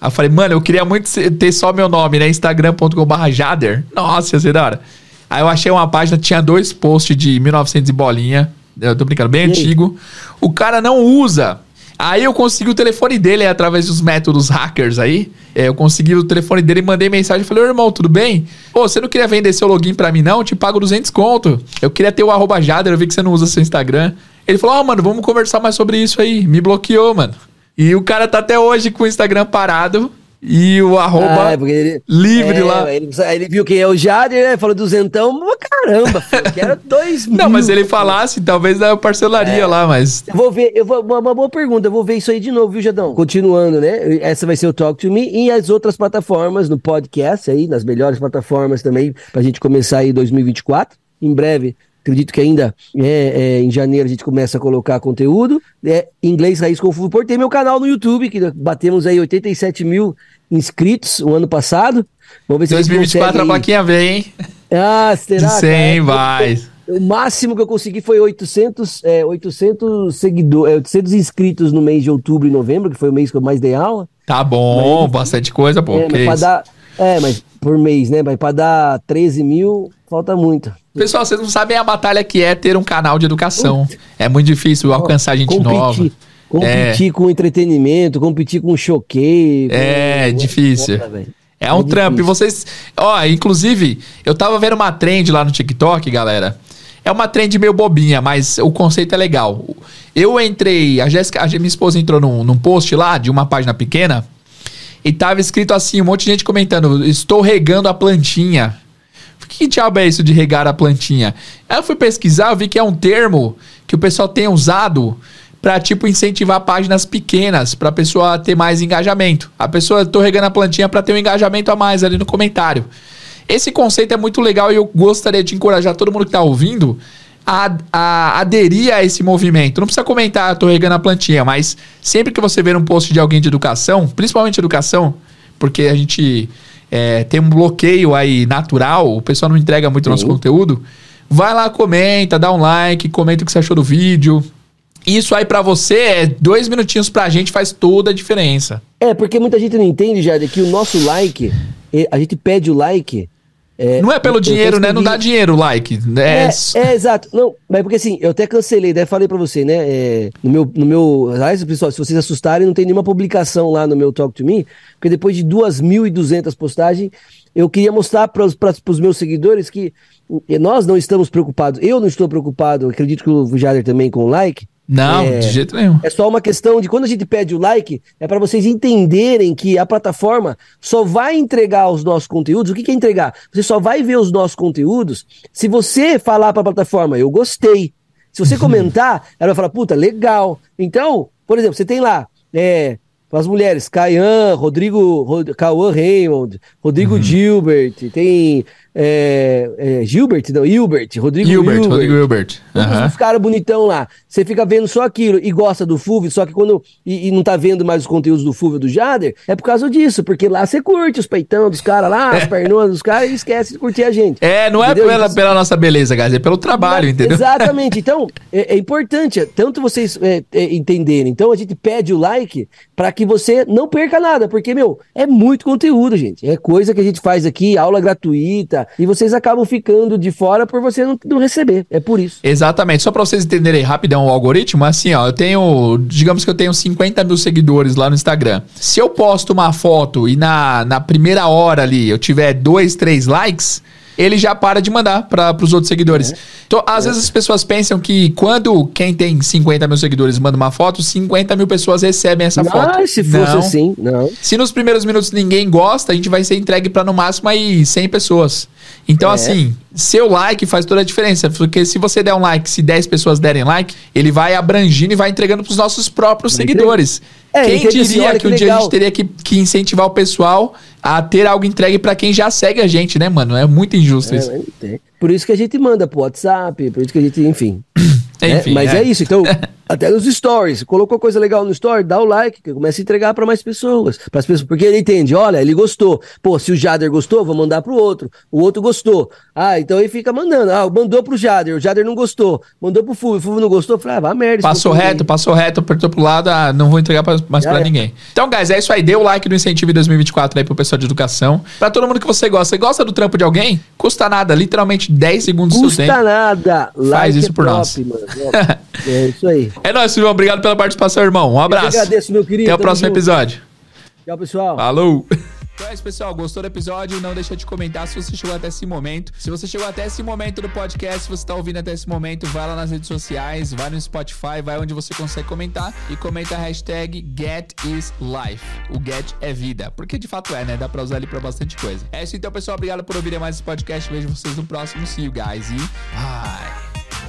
Aí eu falei, mano, eu queria muito ter só meu nome, né? Instagram.com.br Jader. Nossa, ia ser da hora. Aí eu achei uma página, tinha dois posts de 1900 e bolinha. Eu tô brincando, bem e antigo. Aí? O cara não usa Aí eu consegui o telefone dele através dos métodos hackers aí. É, eu consegui o telefone dele mandei mensagem. Falei, irmão, tudo bem? Pô, você não queria vender seu login pra mim, não? Eu te pago 200 conto. Eu queria ter o arroba Jader, eu vi que você não usa seu Instagram. Ele falou, ah, mano, vamos conversar mais sobre isso aí. Me bloqueou, mano. E o cara tá até hoje com o Instagram parado. E o arroba ah, é ele, livre é, lá. Ele, ele, viu quem é o Jader, né? Falou duzentão, caramba, filho, quero dois mil. Não, mas se ele falasse, talvez eu parcelaria é. lá, mas... Eu vou ver, eu vou, uma, uma, boa pergunta, eu vou ver isso aí de novo, viu, Jadão? Continuando, né? Essa vai ser o Talk To Me e as outras plataformas, no podcast aí, nas melhores plataformas também, pra gente começar aí 2024. Em breve, acredito que ainda é, é, em janeiro a gente começa a colocar conteúdo. É, inglês Raiz Confuso por tem meu canal no YouTube, que batemos aí 87 mil inscritos o ano passado. Vamos ver se 2024 a plaquinha vem, hein? Ah, será? 100 vai. O máximo que eu consegui foi 800, é, 800 seguidores, 800 inscritos no mês de outubro e novembro, que foi o mês que eu mais dei aula. Tá bom, mas, bastante coisa, pô. É, mas dar, é, mas por mês, né? Mas para dar 13 mil, falta muito. Pessoal, vocês não sabem a batalha que é ter um canal de educação. É muito difícil alcançar gente competir, nova. Competir é. com entretenimento, competir com choqueio. É, com... difícil. É um é trampo. E vocês. Ó, inclusive, eu tava vendo uma trend lá no TikTok, galera. É uma trend meio bobinha, mas o conceito é legal. Eu entrei, a Jéssica, a minha esposa entrou num, num post lá de uma página pequena e tava escrito assim, um monte de gente comentando: Estou regando a plantinha. Que diabo é isso de regar a plantinha? Aí eu fui pesquisar, eu vi que é um termo que o pessoal tem usado para tipo incentivar páginas pequenas, para a pessoa ter mais engajamento. A pessoa tô regando a plantinha para ter um engajamento a mais ali no comentário. Esse conceito é muito legal e eu gostaria de encorajar todo mundo que está ouvindo a, a, aderir a esse movimento. Não precisa comentar, tô regando a plantinha, mas sempre que você ver um post de alguém de educação, principalmente educação, porque a gente é, tem um bloqueio aí natural, o pessoal não entrega muito Sim. nosso conteúdo, vai lá, comenta, dá um like, comenta o que você achou do vídeo. Isso aí para você é dois minutinhos pra gente faz toda a diferença. É, porque muita gente não entende, Jade, que o nosso like, a gente pede o like é, não é pelo dinheiro, né? Não dá dinheiro o like. É... É, é... exato. Não, mas porque assim, eu até cancelei, daí falei pra você, né? É, no meu. No meu aliás, pessoal, se vocês assustarem, não tem nenhuma publicação lá no meu Talk to Me, porque depois de 2.200 postagens, eu queria mostrar para os meus seguidores que nós não estamos preocupados. Eu não estou preocupado, acredito que o Jader também com o like não, é, de jeito nenhum. É só uma questão de quando a gente pede o like, é para vocês entenderem que a plataforma só vai entregar os nossos conteúdos. O que, que é entregar? Você só vai ver os nossos conteúdos se você falar para a plataforma, eu gostei. Se você comentar, ela vai falar, puta, legal. Então, por exemplo, você tem lá, é, as mulheres, Caian, Rodrigo, Rod, Cauã Raymond, Rodrigo uhum. Gilbert, tem é, é, Gilbert, não, Hilbert, Rodrigo Hilbert. Hilbert. Rodrigo Hilbert. Uhum. Os caras bonitão lá. Você fica vendo só aquilo e gosta do Fulvio, só que quando. E, e, não tá vendo mais os conteúdos do Fulvio do Jader, é por causa disso, porque lá você curte os peitão dos caras lá, as pernonas dos caras e esquece de curtir a gente. É, não é entendeu? é pela, pela nossa beleza, guys, é pelo trabalho, entendeu? Exatamente. Então, é, é importante, tanto vocês é, é, entenderem. Então, a gente pede o like para que você não perca nada, porque, meu, é muito conteúdo, gente. É coisa que a gente faz aqui, aula gratuita e vocês acabam ficando de fora por você não, não receber. É por isso. Exatamente. Só para vocês entenderem rapidão o algoritmo, assim, ó, eu tenho, digamos que eu tenho 50 mil seguidores lá no Instagram. Se eu posto uma foto e na, na primeira hora ali eu tiver dois, três likes, ele já para de mandar para os outros seguidores. É. Então, às é. vezes as pessoas pensam que quando quem tem 50 mil seguidores manda uma foto, 50 mil pessoas recebem essa não, foto. se fosse não. assim, não. Se nos primeiros minutos ninguém gosta, a gente vai ser entregue para no máximo aí 100 pessoas. Então, é. assim, seu like faz toda a diferença. Porque se você der um like, se 10 pessoas derem like, ele vai abrangindo e vai entregando para os nossos próprios seguidores. É, Quem diria assim, que, um dia a gente teria que, que, incentivar o pessoal a ter algo entregue para quem já segue a gente, né, mano? É muito injusto é, isso. Por isso que a gente manda pro WhatsApp, por isso que a gente, enfim. Enfim, é, mas é. é. isso, então, até nos stories, colocou coisa legal no story, dá o like, que começa a entregar para mais pessoas, para as pessoas, porque ele entende, olha, ele gostou. Pô, se o Jader gostou, vou mandar pro outro. O outro gostou. Ah, então ele fica mandando. Ah, mandou pro Jader, o Jader não gostou. Mandou pro Fulvio, o Fulvio não gostou, falei, ah, vai merda. Passou reto, passou reto, apertou pro lado, ah, não vou entregar pra, mais para é. ninguém. Então, guys, é isso aí, dê o like do incentivo 2024 aí pro pessoal de educação. Para todo mundo que você gosta, você gosta do trampo de alguém? Custa nada, literalmente 10 segundos do seu tempo. Custa nada. Like Faz isso é por top, nós. Mano. É isso aí. É nóis, Silvio. Obrigado pela participação, irmão. Um abraço. Eu agradeço, meu querido. Até o próximo junto. episódio. Tchau, pessoal. Falou. Então é isso, pessoal. Gostou do episódio? Não deixa de comentar se você chegou até esse momento. Se você chegou até esse momento do podcast, se você está ouvindo até esse momento, vai lá nas redes sociais, vai no Spotify, vai onde você consegue comentar e comenta a hashtag GetIsLife. O Get é vida. Porque de fato é, né? Dá pra usar ali pra bastante coisa. É isso então, pessoal. Obrigado por ouvirem mais esse podcast. Vejo vocês no próximo. See you guys e bye.